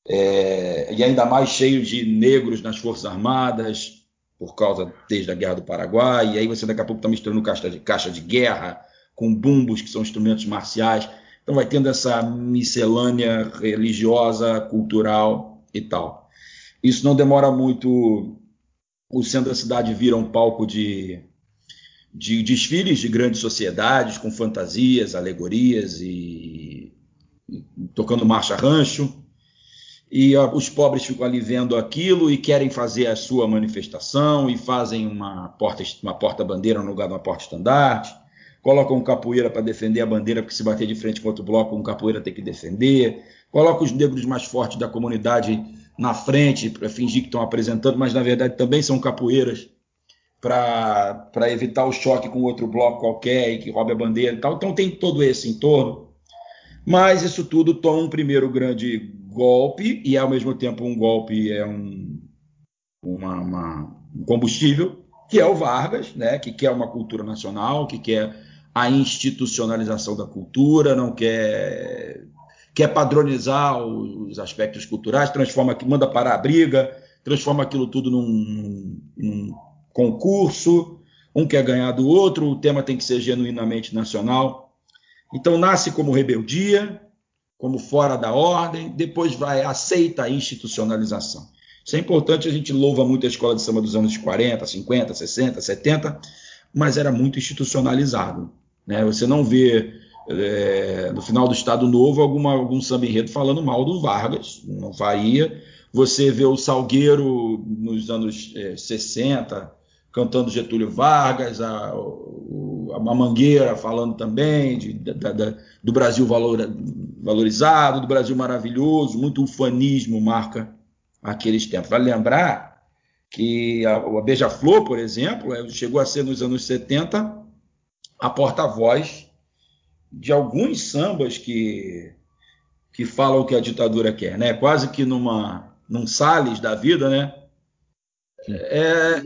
É, e ainda mais cheio de negros nas Forças Armadas, por causa desde a Guerra do Paraguai, e aí você daqui a pouco está misturando caixa de, caixa de guerra com bumbos, que são instrumentos marciais. Então vai tendo essa miscelânea religiosa, cultural e tal. Isso não demora muito. O centro da cidade vira um palco de, de desfiles de grandes sociedades, com fantasias, alegorias e, e tocando marcha rancho. E os pobres ficam ali vendo aquilo e querem fazer a sua manifestação e fazem uma porta uma porta bandeira no lugar de uma porta estandarte colocam um capoeira para defender a bandeira, porque se bater de frente com outro bloco, um capoeira tem que defender, coloca os negros mais fortes da comunidade na frente para fingir que estão apresentando, mas na verdade também são capoeiras para evitar o choque com outro bloco qualquer e que roube a bandeira e tal. Então tem todo esse entorno. Mas isso tudo toma um primeiro grande golpe e ao mesmo tempo um golpe é um, uma, uma, um combustível que é o Vargas, né, que quer uma cultura nacional, que quer a institucionalização da cultura, não quer quer padronizar os aspectos culturais, transforma, manda parar a briga, transforma aquilo tudo num, num concurso, um quer ganhar do outro, o tema tem que ser genuinamente nacional. Então nasce como rebeldia, como fora da ordem, depois vai aceita a institucionalização. Isso é importante, a gente louva muito a escola de samba dos anos 40, 50, 60, 70, mas era muito institucionalizado. Né? Você não vê é, no final do Estado Novo alguma, algum samba enredo falando mal do Vargas, não faria. Você vê o Salgueiro nos anos é, 60 cantando Getúlio Vargas, a, a Mangueira falando também de, da, da, do Brasil valor, valorizado, do Brasil maravilhoso, muito ufanismo marca aqueles tempos. Vale lembrar que a, a Beija-Flor, por exemplo, é, chegou a ser nos anos 70 a porta-voz de alguns sambas que, que falam o que a ditadura quer, né? Quase que numa num Salles da vida, né? É,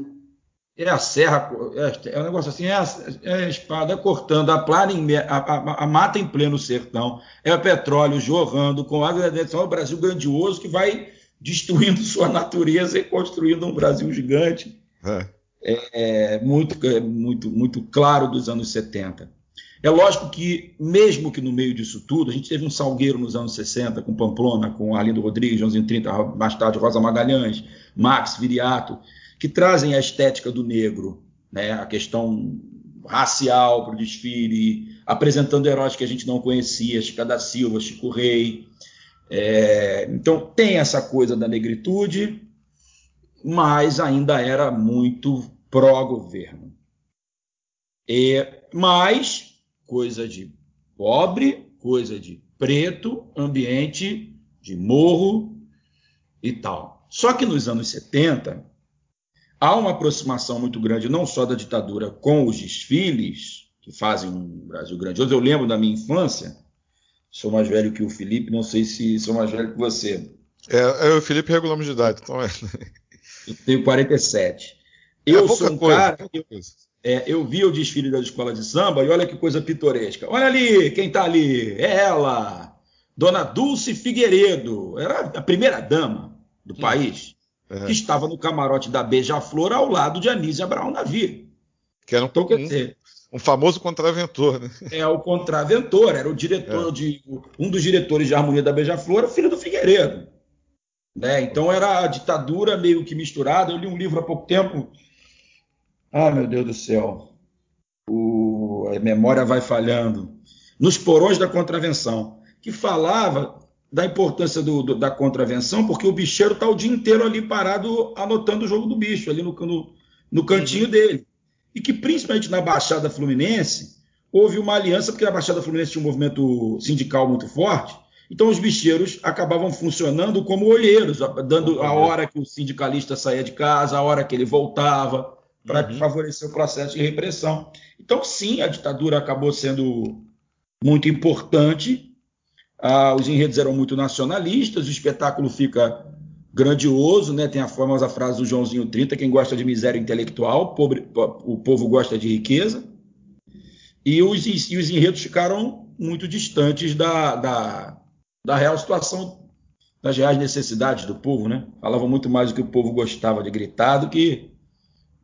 é a serra, é, é um negócio assim, é a, é a espada cortando a, plana em, a, a, a, mata em pleno sertão, é o petróleo jorrando com água é o Brasil grandioso que vai destruindo sua natureza e construindo um Brasil gigante. É, é muito, é muito, muito claro dos anos 70. É lógico que, mesmo que no meio disso tudo, a gente teve um salgueiro nos anos 60 com Pamplona, com Arlindo Rodrigues, Joãozinho 30, mais tarde Rosa Magalhães, Max Viriato, que trazem a estética do negro, né, a questão racial para o desfile, apresentando heróis que a gente não conhecia, Chica da Silva, Chico Rei. É, então tem essa coisa da negritude, mas ainda era muito pró-governo. mas coisa de pobre, coisa de preto, ambiente de morro e tal. Só que nos anos 70, há uma aproximação muito grande, não só da ditadura com os desfiles, que fazem um Brasil grandioso. Eu lembro da minha infância, sou mais velho que o Felipe, não sei se sou mais velho que você. É, eu e o Felipe regulamos de idade, então é. Eu tenho 47. É eu sou um coisa, cara. Eu, é, eu vi o desfile da escola de samba e olha que coisa pitoresca. Olha ali, quem está ali? É ela, Dona Dulce Figueiredo. Era a primeira dama do hum. país é. que estava no camarote da Beija-Flor ao lado de Anísia Abraão Navi. Que era um, então, quer dizer, um, um famoso contraventor, né? É o contraventor, era o diretor é. de um dos diretores de harmonia da Beija-Flor, filho do Figueiredo. Né? Então era a ditadura meio que misturada. Eu li um livro há pouco tempo. Ah, meu Deus do céu. O... a memória vai falhando. Nos porões da contravenção, que falava da importância do, do, da contravenção, porque o bicheiro está o dia inteiro ali parado anotando o jogo do bicho, ali no, no, no cantinho uhum. dele. E que, principalmente na Baixada Fluminense, houve uma aliança, porque na Baixada Fluminense tinha um movimento sindical muito forte, então os bicheiros acabavam funcionando como olheiros, dando a hora que o sindicalista saía de casa, a hora que ele voltava, para uhum. favorecer o processo de repressão. Então, sim, a ditadura acabou sendo muito importante ah, os enredos eram muito nacionalistas, o espetáculo fica grandioso, né? Tem a famosa frase do Joãozinho 30, quem gosta de miséria intelectual, pobre, o povo gosta de riqueza. E os, e os enredos ficaram muito distantes da, da, da, real situação, das reais necessidades do povo, né? Falavam muito mais do que o povo gostava de gritar do que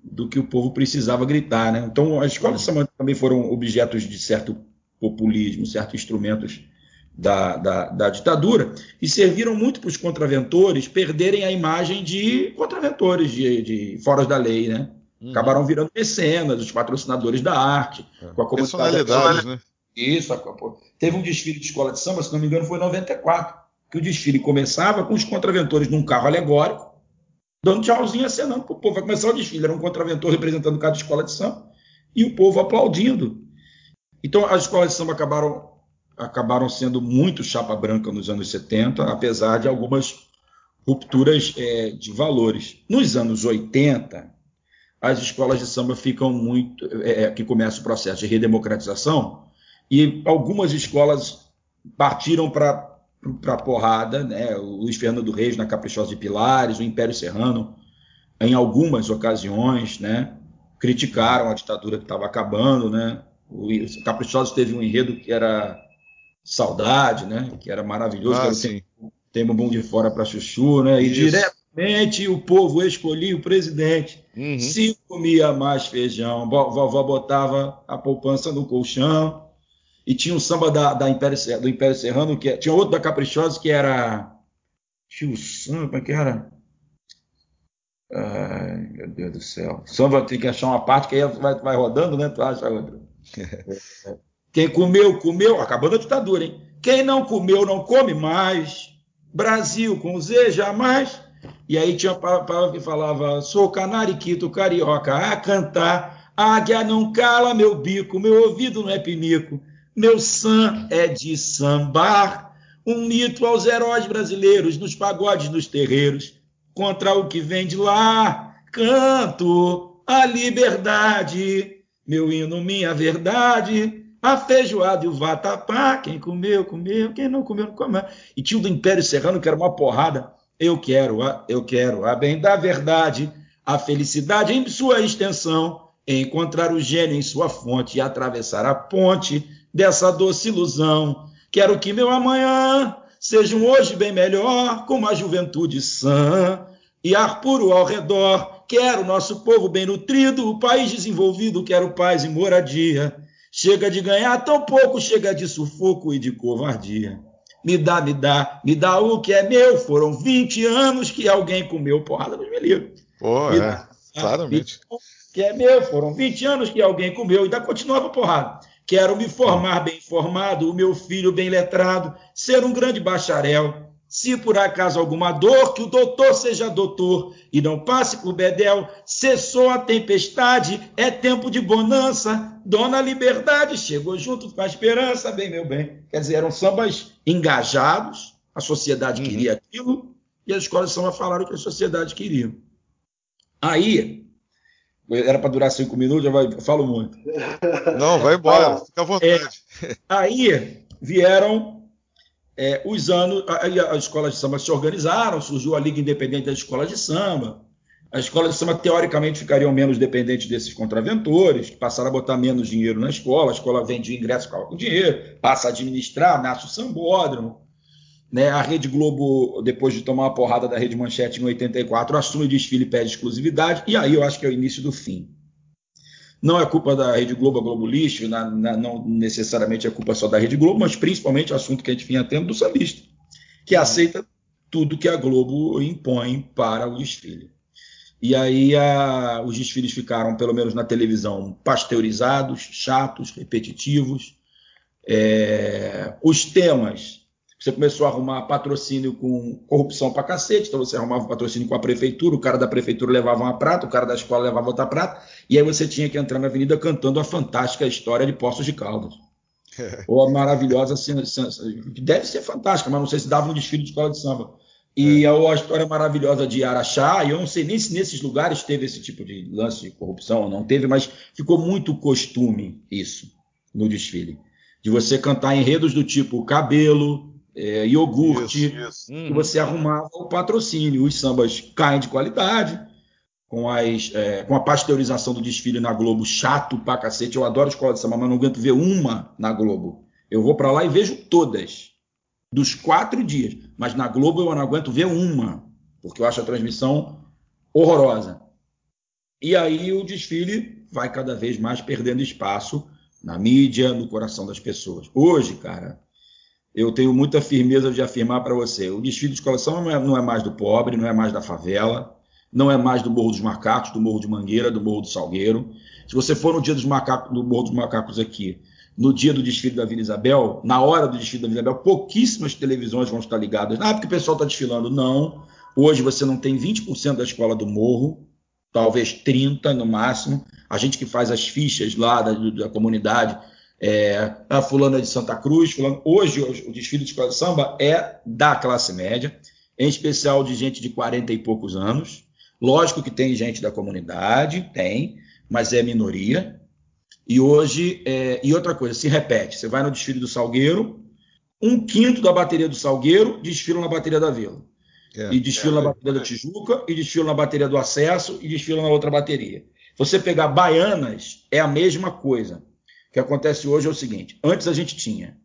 do que o povo precisava gritar, né? Então, as escolas de samba também foram objetos de certo populismo, certos instrumentos da, da, da ditadura e serviram muito para os contraventores perderem a imagem de contraventores, de, de foras da lei, né? Uhum. Acabaram virando mecenas, os patrocinadores da arte, é. com a comunidade. né? Isso, teve um desfile de escola de samba, se não me engano, foi em 94, que o desfile começava com os contraventores num carro alegórico, dando tchauzinho, acenando para o povo. Vai começar o desfile, era um contraventor representando cada escola de samba, e o povo aplaudindo. Então, as escolas de samba acabaram acabaram sendo muito chapa branca nos anos 70, apesar de algumas rupturas é, de valores. Nos anos 80, as escolas de samba ficam muito. É, é que começa o processo de redemocratização, e algumas escolas partiram para para porrada, né? O Luiz Fernando Reis na Caprichosa de Pilares, o Império Serrano, em algumas ocasiões, né? Criticaram a ditadura que estava acabando, né? O Caprichosa teve um enredo que era Saudade, né? Que era maravilhoso, ah, que era o Temo Bom de Fora para Chuchu, né? E Isso. direto Mente o povo escolhia o presidente. Uhum. Se comia mais feijão, vovó botava a poupança no colchão. E tinha um samba da, da Império, do Império Serrano, que é- tinha outro da Caprichosa que era. Tinha o samba, como que era? Ai, meu Deus do céu. Samba tem que achar uma parte que aí vai, vai rodando, né? Tu acha outra. Quem comeu, comeu. Acabando a ditadura, hein? Quem não comeu, não come mais. Brasil com Z, jamais. E aí tinha uma palavra que falava: sou canariquito carioca a cantar. Águia não cala meu bico, meu ouvido não é pinico. Meu sam é de sambar. Um mito aos heróis brasileiros, nos pagodes, nos terreiros. Contra o que vem de lá, canto a liberdade. Meu hino, minha verdade. A feijoada e o vatapá. Quem comeu, comeu. Quem não comeu, não comeu. E tinha o do Império Serrano, que era uma porrada. Eu quero, a, eu quero a bem da verdade, a felicidade em sua extensão, encontrar o gênio em sua fonte e atravessar a ponte dessa doce ilusão. Quero que meu amanhã seja um hoje bem melhor, com uma juventude sã e ar puro ao redor. Quero nosso povo bem nutrido, o país desenvolvido, quero paz e moradia. Chega de ganhar tão pouco, chega de sufoco e de covardia. Me dá, me dá, me dá o que é meu. Foram 20 anos que alguém comeu porrada nos me livros. Pô, Me é, dá, claramente. que é meu. Foram 20 anos que alguém comeu e ainda continuava porrada. Quero me formar bem formado, o meu filho bem letrado, ser um grande bacharel. Se por acaso alguma dor, que o doutor seja doutor e não passe por bedel. Cessou a tempestade, é tempo de bonança. Dona Liberdade chegou junto com a esperança, bem, meu bem. Quer dizer, eram sambas engajados, a sociedade Uhum. queria aquilo e as escolas de samba falaram o que a sociedade queria. Aí, era para durar cinco minutos, eu vai- eu falo muito. Não, vai embora, lá. fica à vontade. Aí vieram é, os anos, aí as escolas de samba se organizaram, surgiu a Liga Independente das Escolas de Samba. As escolas de samba, teoricamente, ficariam menos dependentes desses contraventores, que passaram a botar menos dinheiro na escola, a escola vendia ingresso, com dinheiro, passa a administrar, nasce o sambódromo. Né? A Rede Globo, depois de tomar uma porrada da Rede Manchete em 84, assume o desfile e pede exclusividade, e aí eu acho que é o início do fim. Não é culpa da Rede Globo, a Globo Lixo, na- na- não necessariamente é culpa só da Rede Globo, mas principalmente o assunto que a gente vinha tendo do sambista, que aceita tudo que a Globo impõe para o desfile. E aí a- os desfiles ficaram, pelo menos na televisão, pasteurizados, chatos, repetitivos. É, os temas, você começou a arrumar patrocínio com corrupção pra cacete, então você arrumava patrocínio com a prefeitura, o cara da prefeitura levava uma prata, o cara da escola levava outra prata, e aí você tinha que entrar na avenida cantando a fantástica história de Poços de Caldas. Ou a maravilhosa, que deve ser fantástica, mas não sei se dava um desfile de escola de samba. E a, a história maravilhosa de Araxá, e eu não sei nem se nesses lugares teve esse tipo de lance de corrupção ou não teve, mas ficou muito costume isso no desfile. De você cantar enredos do tipo cabelo, é, iogurte, Isso, isso. que Uhum. você arrumava o patrocínio. Os sambas caem de qualidade, com, as, é, com a pasteurização do desfile na Globo, chato pra cacete. Eu adoro escola de samba, mas não aguento ver uma na Globo. Eu vou pra lá e vejo todas, dos quatro dias. Mas na Globo eu não aguento ver uma, porque eu acho a transmissão horrorosa. E aí o desfile vai cada vez mais perdendo espaço na mídia, no coração das pessoas. Hoje, cara, eu tenho muita firmeza de afirmar para você: o desfile de escola não é, não é mais do pobre, não é mais da favela, não é mais do Morro dos Macacos, do Morro de Mangueira, do Morro do Salgueiro. Se você for no dia dos macacos, do Morro dos Macacos aqui, no dia do desfile da Vila Isabel, na hora do desfile da Vila Isabel, pouquíssimas televisões vão estar ligadas. Ah, porque o pessoal está desfilando. Não. Hoje você não tem 20% da escola do Morro, talvez 30% no máximo. A gente que faz as fichas lá da, da comunidade, é, a fulana de Santa Cruz, fulano. hoje o, desfile de escola de samba é da classe média, em especial de gente de 40 e poucos anos. Lógico que tem gente da comunidade, tem, mas é minoria. E hoje, é, e outra coisa, se repete: você vai no desfile do Salgueiro, um quinto da bateria do Salgueiro desfila na bateria da Vila. É, e desfila é, na bateria da Tijuca, e desfila na bateria do Acesso, e desfila na outra bateria. Você pegar baianas, é a mesma coisa. O que acontece hoje é o seguinte: antes a gente tinha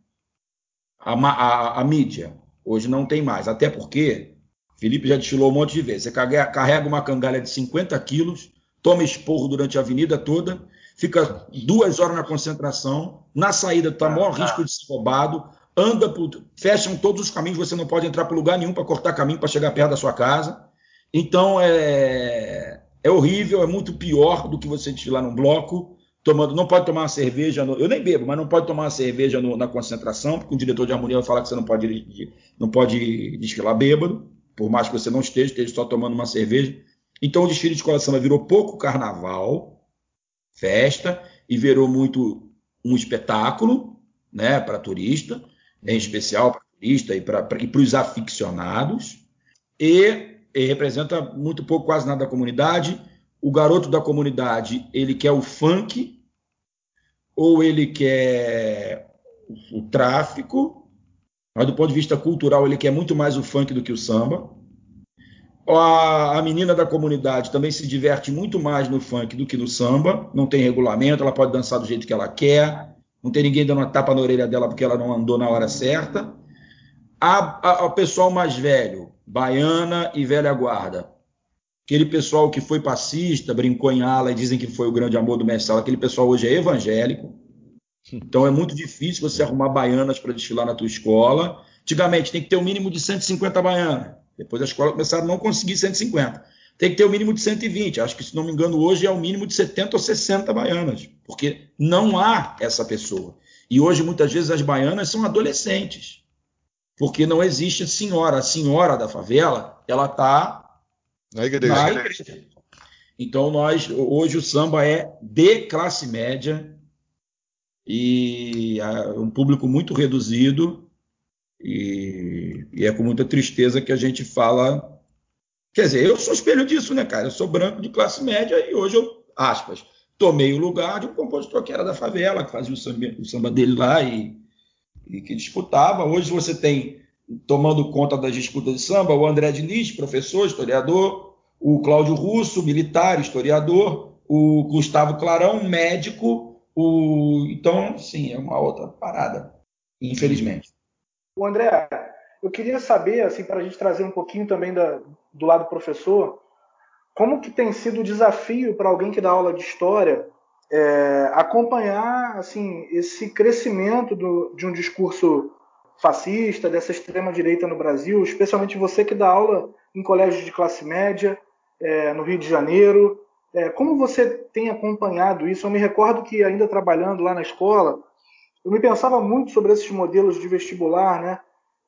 a, a- a mídia, hoje não tem mais. Até porque Felipe já desfilou um monte de vezes. Você carrega uma cangalha de 50 quilos, toma esporro durante a avenida toda, fica duas horas na concentração, na saída está maior risco de ser roubado, anda por, fecham todos os caminhos, você não pode entrar por lugar nenhum para cortar caminho para chegar perto da sua casa. Então é, é horrível, é muito pior do que você desfilar num bloco, tomando, não pode tomar uma cerveja, no, eu nem bebo, mas não pode tomar uma cerveja no, na concentração, porque o diretor de harmonia vai falar que você não pode, não pode desfilar bêbado, por mais que você não esteja, esteja só tomando uma cerveja. Então o desfile de escola samba virou pouco carnaval, festa, e virou muito um espetáculo, né, para turista, em especial para turista e para os aficionados, e, e, representa muito pouco, quase nada da comunidade. O garoto da comunidade, ele quer o funk, ou ele quer o tráfico, mas do ponto de vista cultural, ele quer muito mais o funk do que o samba. A, a, menina da comunidade também se diverte muito mais no funk do que no samba, não tem regulamento, ela pode dançar do jeito que ela quer, não tem ninguém dando uma tapa na orelha dela porque ela não andou na hora certa. A, a, a pessoal mais velho, baiana e velha guarda, aquele pessoal que foi passista, brincou em ala e dizem que foi o grande amor do mestre aquele pessoal hoje é evangélico. Então é muito difícil você arrumar baianas para desfilar na tua escola. Antigamente tem que ter um mínimo de 150 baianas. Depois a escola começaram a não conseguir 150 tem que ter o um mínimo de 120. Acho que, se não me engano, hoje é o mínimo de 70 ou 60 baianas, porque não há essa pessoa. E hoje, muitas vezes, as baianas são adolescentes, porque não existe senhora. A senhora da favela, ela está na igreja. na igreja. Então, nós, hoje, o samba é de classe média e um público muito reduzido. E, e é com muita tristeza que a gente fala Quer dizer, eu sou espelho disso, né, cara? Eu sou branco de classe média e hoje eu, aspas, tomei o lugar de um compositor que era da favela, que fazia o samba, o samba dele lá e, e, que disputava. Hoje você tem, tomando conta das disputas de samba, o André Diniz, professor, historiador, o Cláudio Russo, militar, historiador, o Gustavo Clarão, médico. O... Então, sim, é uma outra parada, infelizmente. O André, eu queria saber, assim, para a gente trazer um pouquinho também da, do lado professor, como que tem sido o desafio para alguém que dá aula de história é, acompanhar assim esse crescimento do, de um discurso fascista, dessa extrema direita no Brasil, especialmente você que dá aula em colégios de classe média é, no Rio de Janeiro. É, como você tem acompanhado isso? Eu me recordo que ainda trabalhando lá na escola, eu me pensava muito sobre esses modelos de vestibular, né?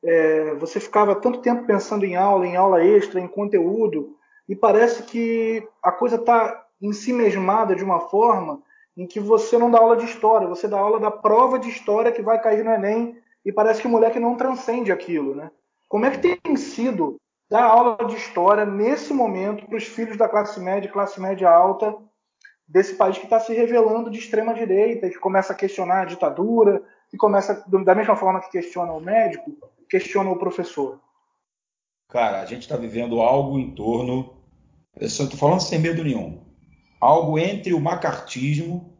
É, você ficava tanto tempo pensando em aula, em aula extra, em conteúdo, e parece que a coisa está em si mesmada de uma forma em que você não dá aula de história, você dá aula da prova de história que vai cair no Enem, e parece que o moleque não transcende aquilo, né? Como é que tem sido dar aula de história nesse momento para os filhos da classe média, classe média alta, desse país que está se revelando de extrema direita, que começa a questionar a ditadura, que começa, da mesma forma que questiona o médico, questiona o professor? Cara, a gente está vivendo algo em torno. Eu estou falando sem medo nenhum. Algo entre o macartismo.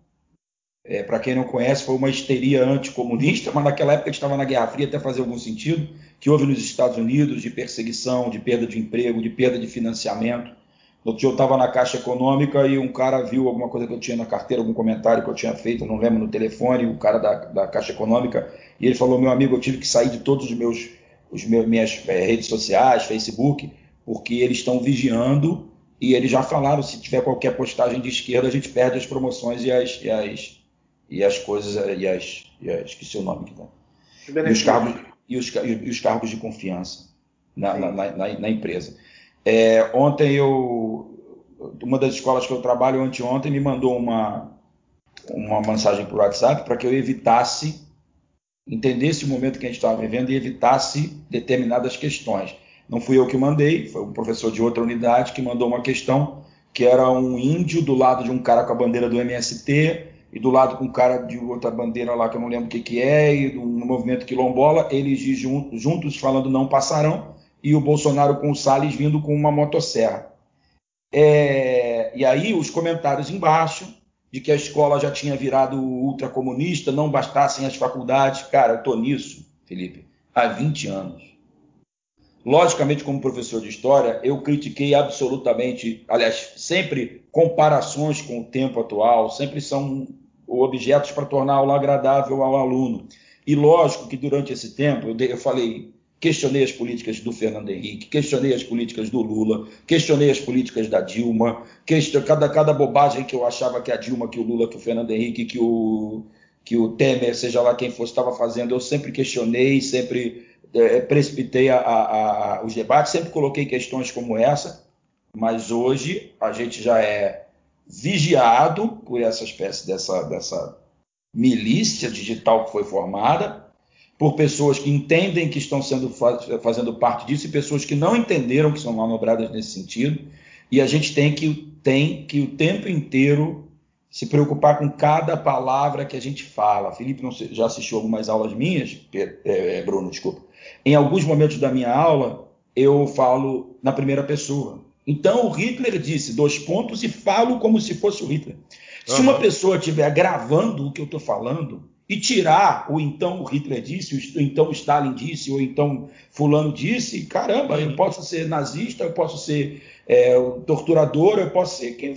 É, Para quem não conhece, foi uma histeria anticomunista, mas naquela época estava na Guerra Fria, até fazer algum sentido, que houve nos Estados Unidos de perseguição, de perda de emprego, de perda de financiamento. Outro dia eu estava na Caixa Econômica e um cara viu alguma coisa que eu tinha na carteira, algum comentário que eu tinha feito, não lembro, no telefone, o cara da, da Caixa Econômica, e ele falou: meu amigo, eu tive que sair de todos os meus, os meus minhas é, redes sociais, Facebook, porque eles estão vigiando e eles já falaram: se tiver qualquer postagem de esquerda, a gente perde as promoções e as, e as, e as coisas, e as, e as esqueci o nome que tá. E os cargos, e os, e os cargos de confiança na, na, na, na empresa. É, ontem eu, uma das escolas que eu trabalho anteontem me mandou uma, uma mensagem por WhatsApp para que eu evitasse, entendesse o momento que a gente estava vivendo e evitasse determinadas questões. Não fui eu que mandei, foi um professor de outra unidade que mandou uma questão que era um índio do lado de um cara com a bandeira do MST e do lado com um cara de outra bandeira lá que eu não lembro o que, que é, e no movimento quilombola, eles juntos falando não passarão, e o Bolsonaro com o Salles vindo com uma motosserra. É, e aí os comentários embaixo de que a escola já tinha virado ultracomunista, não bastassem as faculdades. Cara, eu tô nisso, Felipe, há 20 anos. Logicamente, como professor de história, eu critiquei absolutamente, aliás, sempre comparações com o tempo atual, sempre são objetos para tornar a aula agradável ao aluno. E lógico que durante esse tempo eu, eu falei, questionei as políticas do Fernando Henrique, questionei as políticas do Lula, questionei as políticas da Dilma, question, cada, cada bobagem que eu achava que a Dilma, que o Lula, que o Fernando Henrique, que o, que o Temer, seja lá quem fosse, estava fazendo, eu sempre questionei, sempre é, precipitei a, a, a, os debates, sempre coloquei questões como essa, mas hoje a gente já é vigiado por essa espécie dessa, dessa milícia digital que foi formada, por pessoas que entendem que estão sendo fazendo parte disso e pessoas que não entenderam que são manobradas nesse sentido. E a gente tem que, tem que o tempo inteiro se preocupar com cada palavra que a gente fala. Felipe não, já assistiu algumas aulas minhas, é, é, Bruno, desculpa. Em alguns momentos da minha aula, eu falo na primeira pessoa. Então, o Hitler disse dois pontos e falo como se fosse o Hitler. Se uhum. uma pessoa estiver gravando o que eu estou falando, e tirar o então o Hitler disse, o então o Stalin disse, ou então fulano disse, caramba, eu posso ser nazista, eu posso ser é, torturador, eu posso ser quem,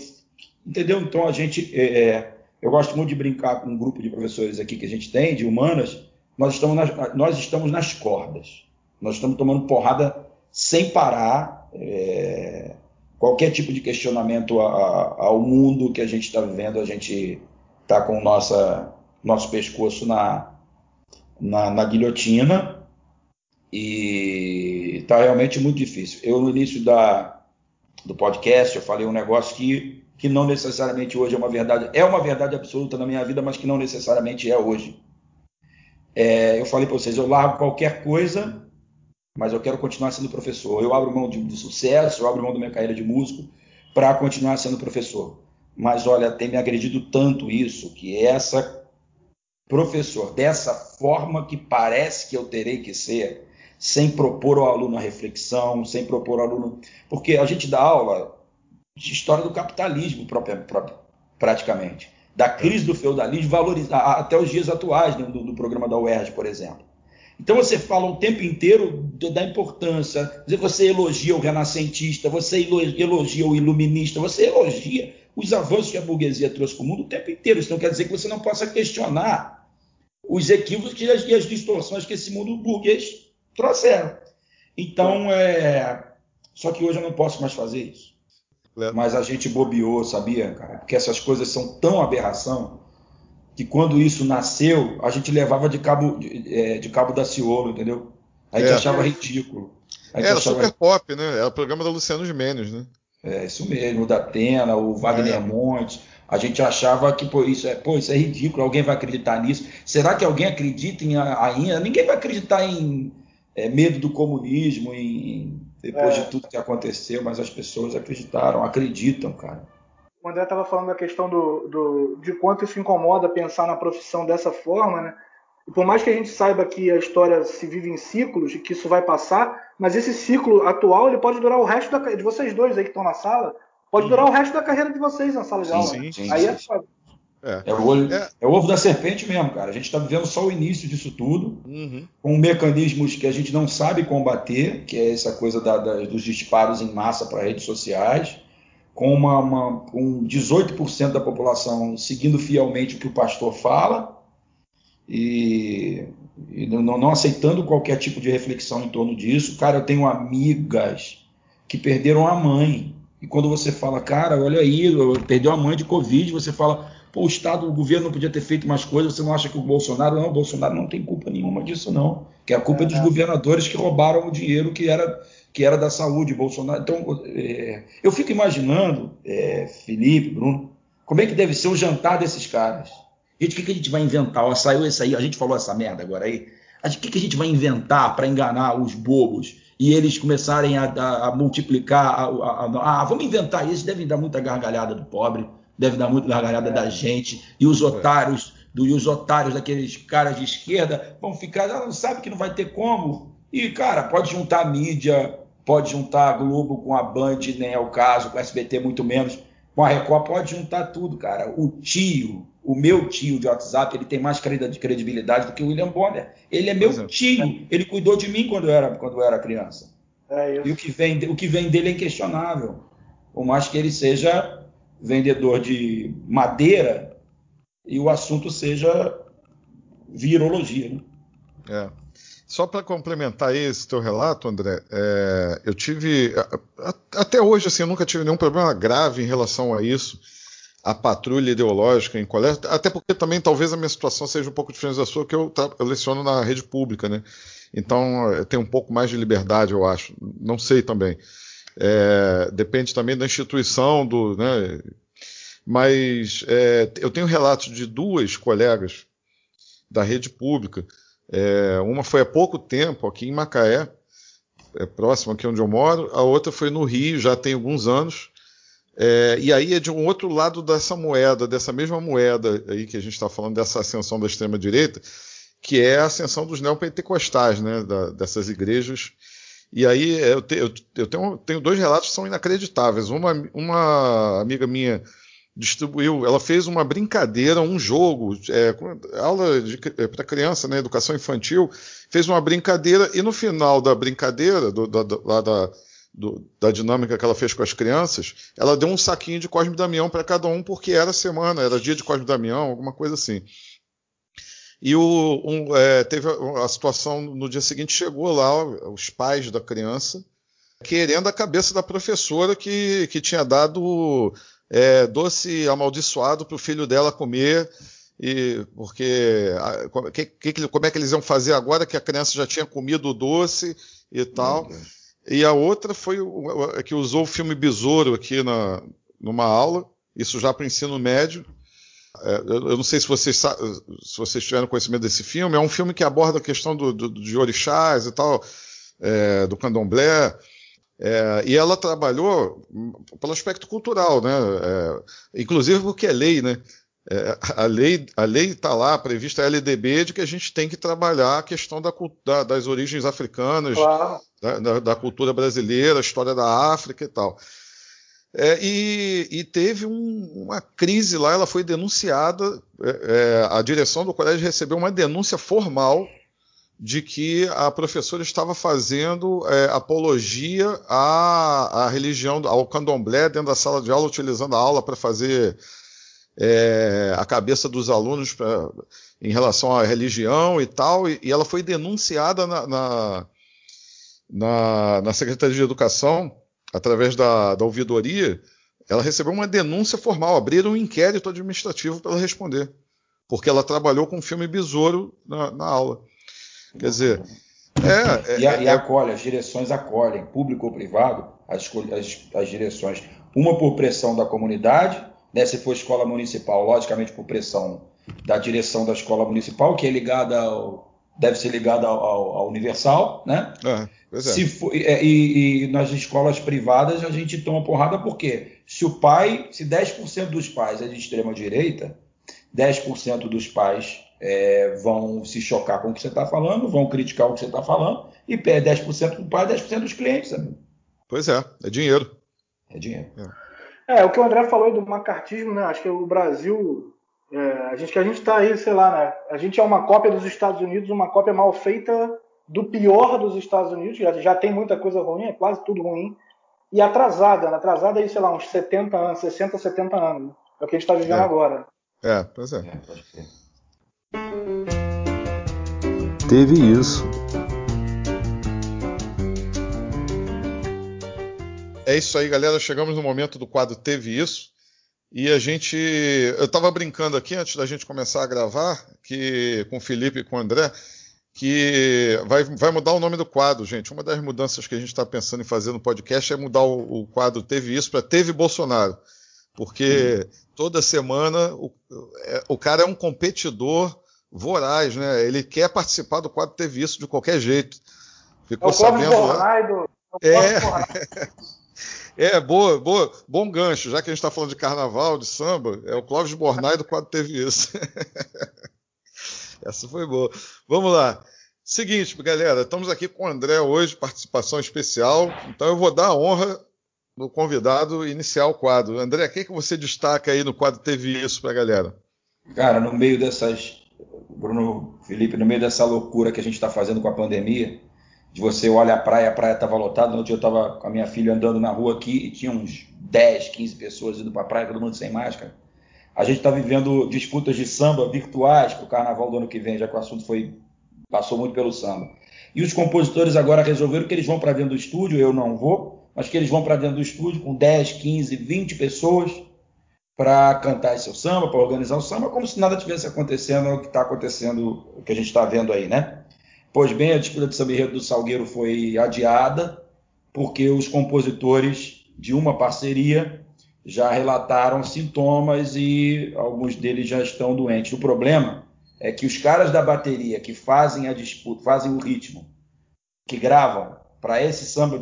entendeu? Então a gente, é, é, eu gosto muito de brincar com um grupo de professores aqui que a gente tem de humanas, nós estamos nas, nós estamos nas cordas, nós estamos tomando porrada sem parar. É, qualquer tipo de questionamento a, a, ao mundo que a gente está vivendo, a gente está com nossa nosso pescoço na, na, na guilhotina e está realmente muito difícil. Eu, no início da, do podcast, eu falei um negócio que, que não necessariamente hoje é uma verdade, é uma verdade absoluta na minha vida, mas que não necessariamente é hoje. É, eu falei para vocês, eu largo qualquer coisa, mas eu quero continuar sendo professor. Eu abro mão de, de sucesso, eu abro mão da minha carreira de músico para continuar sendo professor. Mas olha, tem me agredido tanto isso que essa professor dessa forma que parece que eu terei que ser, sem propor ao aluno a reflexão, sem propor ao aluno. Porque a gente dá aula de história do capitalismo, praticamente, da crise do feudalismo valorizar, até os dias atuais do, do programa da UERJ, por exemplo. Então você fala o tempo inteiro da importância, você elogia o renascentista, você elogia o iluminista, você elogia os avanços que a burguesia trouxe para o mundo o tempo inteiro. Isso não quer dizer que você não possa questionar os equívocos e as, as distorções que esse mundo burguês trouxeram. Então, é... só que hoje eu não posso mais fazer isso. Mas a gente bobeou, sabia, cara? Porque essas coisas são tão aberração que quando isso nasceu, a gente levava de cabo, de, é, de cabo da Ciolo, entendeu? A gente é. achava ridículo. Era achava... super pop, né? Era o programa da Luciano Gimenez, né? É, isso mesmo, o da Atena, o Wagner é. Montes. A gente achava que pô, isso, é, pô, isso é ridículo, alguém vai acreditar nisso. Será que alguém acredita em ainda? Ninguém vai acreditar em é, medo do comunismo, em, depois é. de tudo que aconteceu, mas as pessoas acreditaram, acreditam, cara. O André estava falando da questão do, do, de quanto isso incomoda pensar na profissão dessa forma, né? E por mais que a gente saiba que a história se vive em ciclos e que isso vai passar, mas esse ciclo atual ele pode durar o resto da, de vocês dois aí que estão na sala, pode durar o resto da carreira de vocês na sala de aula. Sim, sim, aí é sim. É. É, o olho, é. é. o ovo da serpente mesmo, cara. A gente está vivendo só o início disso tudo, uhum. com mecanismos que a gente não sabe combater, que é essa coisa da, da, dos disparos em massa para redes sociais, com, uma, uma, com 18% da população seguindo fielmente o que o pastor fala, e, e não, não, aceitando qualquer tipo de reflexão em torno disso. Cara, eu tenho amigas que perderam a mãe. E quando você fala, cara, olha aí, perdeu a mãe de Covid, você fala, pô, o Estado, o governo não podia ter feito mais coisas, você não acha que o Bolsonaro, não, o Bolsonaro não tem culpa nenhuma disso, não. Que a culpa é, é dos governadores que roubaram o dinheiro que era, que era da saúde, Bolsonaro. Então, é, eu fico imaginando, é, Felipe, Bruno, como é que deve ser o jantar desses caras Gente, o que, que a gente vai inventar? Ó, saiu esse aí, a gente falou essa merda agora aí. O que, que a gente vai inventar para enganar os bobos e eles começarem a, a, a multiplicar? A, ah, vamos inventar isso. Devem dar muita gargalhada do pobre, deve dar muita gargalhada é. da gente. E os otários, do, e os otários daqueles caras de esquerda vão ficar, ah, não sabe que não vai ter como. E, cara, pode juntar mídia, pode juntar a Globo com a Band, nem é o caso, com a SBT muito menos, com a Record, pode juntar tudo, cara. O tio o meu tio de WhatsApp, ele tem mais credibilidade do que o William Bonner. Ele é meu é. tio. Ele cuidou de mim quando eu era, quando eu era criança. É e o que, vem, o que vem dele é inquestionável. Por mais que ele seja vendedor de madeira e o assunto seja virologia. Né? É. Só para complementar esse teu relato, André, é, eu tive. Até hoje, assim, eu nunca tive nenhum problema grave em relação a isso, a patrulha ideológica em colégio, até porque também talvez a minha situação seja um pouco diferente da sua, que eu, eu leciono na rede pública, né? Então tenho um pouco mais de liberdade, eu acho. Não sei também. É, depende também da instituição, do, né? Mas é, eu tenho relatos de duas colegas da rede pública. É, uma foi há pouco tempo aqui em Macaé, é próximo aqui onde eu moro. A outra foi no Rio, já tem alguns anos. É, e aí é de um outro lado dessa moeda, dessa mesma moeda aí que a gente está falando dessa ascensão da extrema direita, que é a ascensão dos neopentecostais, né, da, dessas igrejas. E aí eu, te, eu, eu tenho, tenho, dois relatos que são inacreditáveis. Uma, uma amiga minha distribuiu, ela fez uma brincadeira, um jogo, é, aula é, para criança, né, educação infantil, fez uma brincadeira e no final da brincadeira, do, da, da, da, do, da, dinâmica que ela fez com as crianças, ela deu um saquinho de Cosme Damião para cada um porque era semana, era dia de Cosme Damião, alguma coisa assim. E o, um, é, teve a, a situação no dia seguinte, chegou lá os pais da criança querendo a cabeça da professora que, que tinha dado é, doce amaldiçoado para o filho dela comer, e porque a, que, que, como é que eles iam fazer agora que a criança já tinha comido o doce e tal. E a outra foi o, que usou o filme Besouro aqui na, numa aula, isso já para o ensino médio. É, eu, eu, não sei se vocês, se vocês tiveram conhecimento desse filme, é um filme que aborda a questão do, do, de orixás e tal, é, do candomblé. É, e ela trabalhou pelo aspecto cultural, né? É, inclusive porque é lei, né? É, a lei a lei está lá prevista a LDB de que a gente tem que trabalhar a questão da, da, das origens africanas, claro. da, da, cultura brasileira, a história da África e tal. É, e, e, teve um, uma crise lá, ela foi denunciada, é, é, a direção do colégio recebeu uma denúncia formal de que a professora estava fazendo é, apologia à, à, religião, ao candomblé dentro da sala de aula, utilizando a aula para fazer é, a cabeça dos alunos pra, em relação à religião e tal, e, e ela foi denunciada na, na, na, na, Secretaria de Educação, através da, da ouvidoria, ela recebeu uma denúncia formal, abriram um inquérito administrativo para ela responder, porque ela trabalhou com o filme Besouro na, na aula. Quer dizer. É, é, e, a, e é, acolhe, as direções acolhem, público ou privado, as, as, as direções, uma por pressão da comunidade, né, se for escola municipal, logicamente por pressão da direção da escola municipal, que é ligada ao, deve ser ligada ao, ao, ao Universal, né? É, é. Se for, é, e, e, nas escolas privadas a gente toma porrada porque se o pai, se 10% dos pais é de extrema direita, 10% dos pais é, vão se chocar com o que você está falando, vão criticar o que você está falando, e perde 10% do pai, 10% dos clientes, amigo. Pois é, é dinheiro. É dinheiro. É. é. o que o André falou aí do macartismo, né? Acho que o Brasil, é, a gente que a gente está aí, sei lá, né? A gente é uma cópia dos Estados Unidos, uma cópia mal feita do pior dos Estados Unidos, já, já tem muita coisa ruim, é quase tudo ruim, e atrasada, né? atrasada aí, sei lá, uns 70 anos, 60, 70 anos. É o que a gente está vivendo é. agora. É, pois é. Teve isso. É isso aí, galera. Chegamos no momento do quadro Teve Isso. E a gente. Eu estava brincando aqui antes da gente começar a gravar, que com o Felipe e com o André, que vai, vai mudar o nome do quadro, gente. Uma das mudanças que a gente está pensando em fazer no podcast é mudar o, o quadro Teve Isso para Teve Bolsonaro. Porque toda semana o, é, o cara é um competidor voraz, né? Ele quer participar do quadro Teve Isso de qualquer jeito. Ficou é o sabendo lá. Do... É, é boa, boa, bom gancho, já que a gente está falando de carnaval, de samba, é o Clóvis Bornai do quadro Teve Isso. Essa foi boa. Vamos lá. Seguinte, galera, estamos aqui com o André hoje, participação especial. Então eu vou dar a honra do convidado iniciar o quadro. André, o que, que você destaca aí no quadro Teve Isso para a galera? Cara, no meio dessas Bruno Felipe, no meio dessa loucura que a gente está fazendo com a pandemia, de você olha a praia, a praia estava lotada. No dia eu estava com a minha filha andando na rua aqui e tinha uns 10, 15 pessoas indo para a praia, todo mundo sem máscara. A gente está vivendo disputas de samba virtuais para o carnaval do ano que vem, já que o assunto foi passou muito pelo samba. E os compositores agora resolveram que eles vão para dentro do estúdio, eu não vou, mas que eles vão para dentro do estúdio com 10, 15, 20 pessoas para cantar esse samba, para organizar o samba, como se nada tivesse acontecendo, o que está acontecendo, o que a gente está vendo aí, né? Pois bem, a disputa de samba do Salgueiro foi adiada, porque os compositores de uma parceria já relataram sintomas e alguns deles já estão doentes. O problema é que os caras da bateria que fazem a disputa, fazem o ritmo, que gravam para esse samba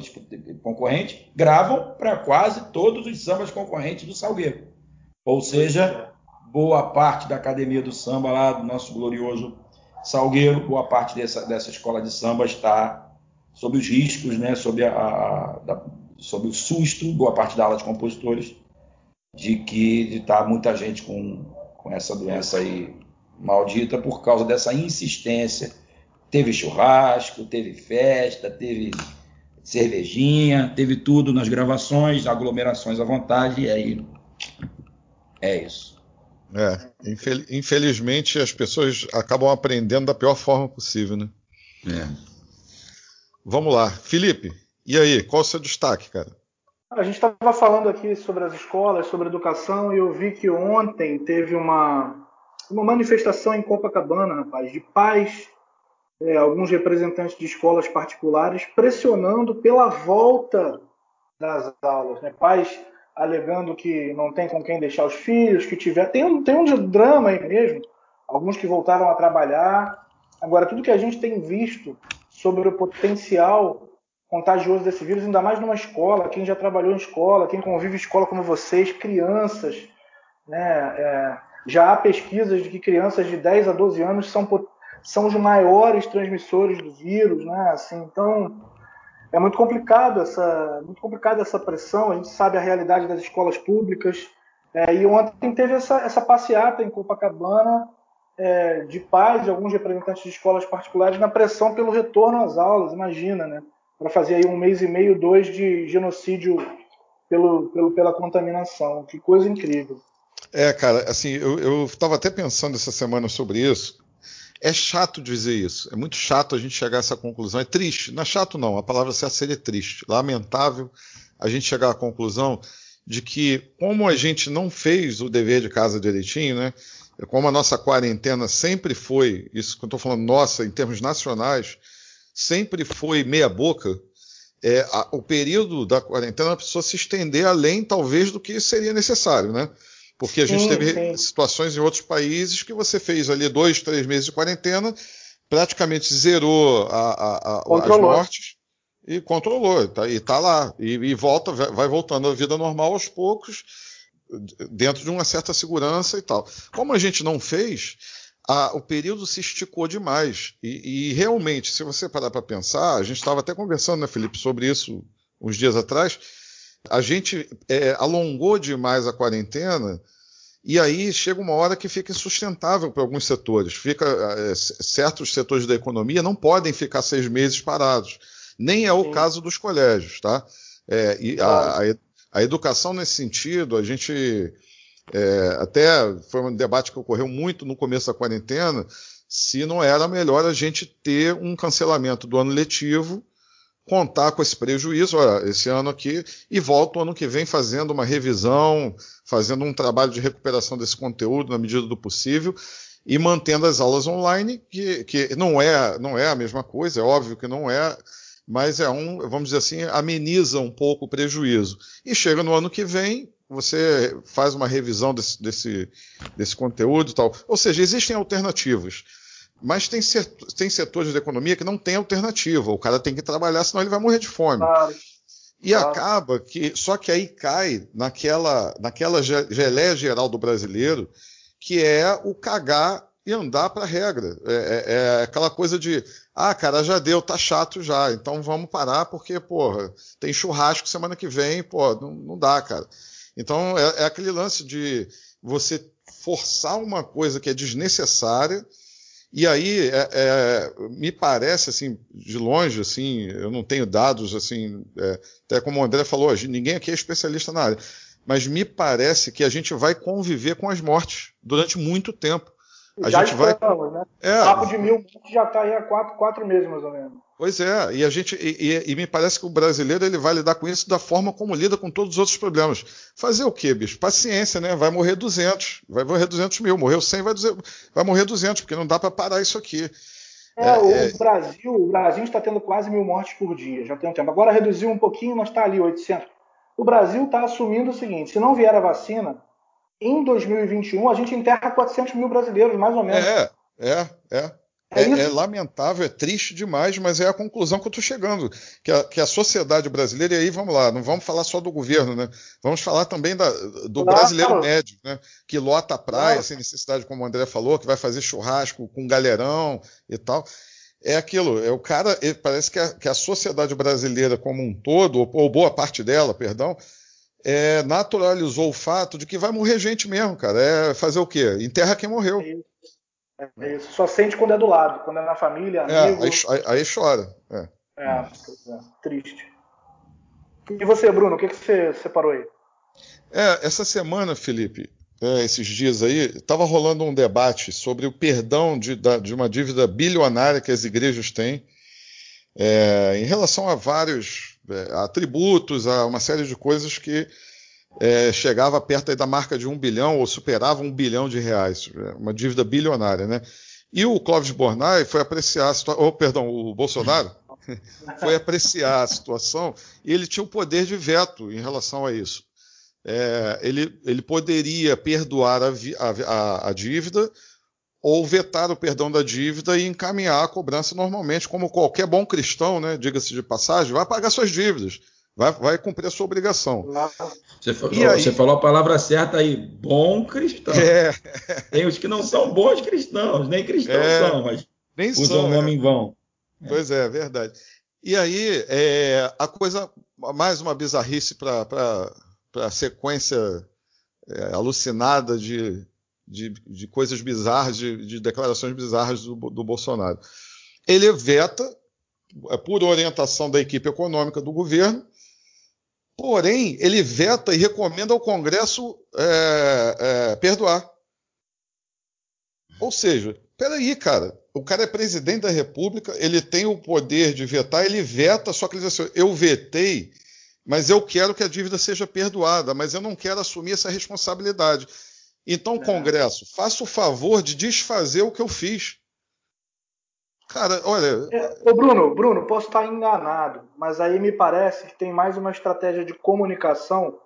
concorrente, gravam para quase todos os sambas concorrentes do Salgueiro. Ou seja, boa parte da academia do samba lá, do nosso glorioso Salgueiro, boa parte dessa, dessa escola de samba está sob os riscos, né, sob, a, a da, sob o susto, boa parte da ala de compositores, de que está muita gente com, com essa doença aí maldita por causa dessa insistência. Teve churrasco, teve festa, teve cervejinha, teve tudo nas gravações, aglomerações à vontade, e aí é isso. É, infelizmente as pessoas acabam aprendendo da pior forma possível, né? É. Vamos lá. Felipe, e aí, qual o seu destaque, cara? A gente estava falando aqui sobre as escolas, sobre educação, e eu vi que ontem teve uma, uma manifestação em Copacabana, rapaz, de pais, é, alguns representantes de escolas particulares, pressionando pela volta das aulas. Né? Pais alegando que não tem com quem deixar os filhos, que tiver. Tem um, tem um drama aí mesmo, alguns que voltaram a trabalhar. Agora, tudo que a gente tem visto sobre o potencial contagioso desse vírus, ainda mais numa escola, quem já trabalhou em escola, quem convive em escola como vocês, crianças, né? É, já há pesquisas de que crianças de 10 a 12 anos são, são os maiores transmissores do vírus, né? Assim, então, é muito complicado essa, muito complicado essa pressão. A gente sabe a realidade das escolas públicas. É, e ontem teve essa, essa passeata em Copacabana é, de pais, de alguns representantes de escolas particulares na pressão pelo retorno às aulas. Imagina, né? Para fazer aí um mês e meio, dois de genocídio pelo, pelo, pela contaminação. Que coisa incrível. É, cara, assim, eu estava até pensando essa semana sobre isso. É chato dizer isso. É muito chato a gente chegar a essa conclusão. É triste. Não é chato, não. A palavra certa seria triste. Lamentável a gente chegar à conclusão de que, como a gente não fez o dever de casa direitinho, né? Como a nossa quarentena sempre foi, isso que eu estou falando nossa, em termos nacionais, sempre foi meia-boca, é, o período da quarentena precisou se estender além, talvez, do que seria necessário, né? Porque a gente sim, teve sim. situações em outros países que você fez ali dois, três meses de quarentena, praticamente zerou a, a, a, as mortes e controlou, tá, e está lá. E, e, volta, vai voltando à vida normal aos poucos, dentro de uma certa segurança e tal. Como a gente não fez, a, o período se esticou demais. E, e realmente, se você parar para pensar, a gente estava até conversando, né, Felipe, sobre isso uns dias atrás. A gente é, alongou demais a quarentena e aí chega uma hora que fica insustentável para alguns setores. Fica, é, certos setores da economia não podem ficar seis meses parados. Nem é o Sim. caso dos colégios, tá? É, e a, a, educação nesse sentido, a gente é, até foi um debate que ocorreu muito no começo da quarentena, se não era melhor a gente ter um cancelamento do ano letivo contar com esse prejuízo, olha, esse ano aqui, e volto ano que vem fazendo uma revisão, fazendo um trabalho de recuperação desse conteúdo na medida do possível e mantendo as aulas online, que, que não, é, não é a mesma coisa, é óbvio que não é, mas é um, vamos dizer assim, ameniza um pouco o prejuízo. E chega no ano que vem, você faz uma revisão desse, desse, desse conteúdo e tal. Ou seja, existem alternativas. Mas tem, tem setores da economia que não tem alternativa. O cara tem que trabalhar, senão ele vai morrer de fome. Claro. E claro. acaba que. Só que aí cai naquela, naquela geleia geral do brasileiro, que é o cagar e andar para a regra. É, é, é, aquela coisa de, ah, cara, já deu, tá chato já, então vamos parar porque, porra, tem churrasco semana que vem, pô, não, não dá, cara. Então é, é aquele lance de você forçar uma coisa que é desnecessária E aí, é, é, me parece, assim, de longe, assim, eu não tenho dados, assim, é, até como o André falou, ninguém aqui é especialista na área, mas me parece que a gente vai conviver com as mortes durante muito tempo. A já gente vai. né? É, o papo de mil já está aí há quatro, quatro meses, mais ou menos. Pois é, e a gente e, e, me parece que o brasileiro ele vai lidar com isso da forma como lida com todos os outros problemas. Fazer o quê, bicho? Paciência, né? Vai morrer 200, vai morrer 200 mil, morreu 100, vai, vai morrer 200, porque não dá para parar isso aqui. É, é, o é... Brasil, o Brasil está tendo quase mil mortes por dia, já tem um tempo. Agora reduziu um pouquinho, mas está ali 800. O Brasil está assumindo o seguinte: se não vier a vacina, em 2021 a gente enterra 400 mil brasileiros, mais ou menos. É, é, é. É, é, lamentável, é triste demais, mas é a conclusão que eu estou chegando. Que a, que a, sociedade brasileira, e aí vamos lá, não vamos falar só do governo, né? Vamos falar também da, do claro. brasileiro médio, né? Que lota a praia claro. sem necessidade, como o André falou, que vai fazer churrasco com galerão e tal. É aquilo, é o cara, parece que a, que a, sociedade brasileira como um todo, ou, ou boa parte dela, perdão, é, naturalizou o fato de que vai morrer gente mesmo, cara. É fazer o quê? Enterra quem morreu. É é isso. Só sente quando é do lado, quando é na família, é, amigo. É, aí, aí, chora. É. É, triste. E você, Bruno, o que, que você separou aí? É, essa semana, Felipe, é, esses dias aí, estava rolando um debate sobre o perdão de, de, uma dívida bilionária que as igrejas têm é, em relação a vários é, atributos, a uma série de coisas que é, chegava perto da marca de um bilhão ou superava um bilhão de reais, é, uma dívida bilionária, né? E o Clóvis Bornai foi apreciar a situação, oh, perdão, o Bolsonaro foi apreciar a situação e ele tinha o poder de veto em relação a isso. É, ele, ele, poderia perdoar a, a, a, dívida ou vetar o perdão da dívida e encaminhar a cobrança normalmente, como qualquer bom cristão, né, diga-se de passagem, vai pagar suas dívidas. Vai, vai cumprir a sua obrigação. Você falou, aí, você falou, a palavra certa aí, bom cristão. É. Tem os que não são bons cristãos, nem cristãos é, são, mas usam são, o nome é. em vão. Pois é, verdade. E aí, é, a coisa, mais uma bizarrice para a sequência é, alucinada de, de, de, coisas bizarras, de, de declarações bizarras do, do Bolsonaro. Ele veta, é, por orientação da equipe econômica do governo, Porém, ele veta e recomenda ao Congresso é, é, perdoar. Ou seja, peraí, cara, o cara é presidente da República, ele tem o poder de vetar, ele veta, só que ele diz assim: eu vetei, mas eu quero que a dívida seja perdoada, mas eu não quero assumir essa responsabilidade. Então, é. Congresso, faça o favor de desfazer o que eu fiz. Cara, olha. É, ô Bruno, Bruno, posso estar enganado, mas aí me parece que tem mais uma estratégia de comunicação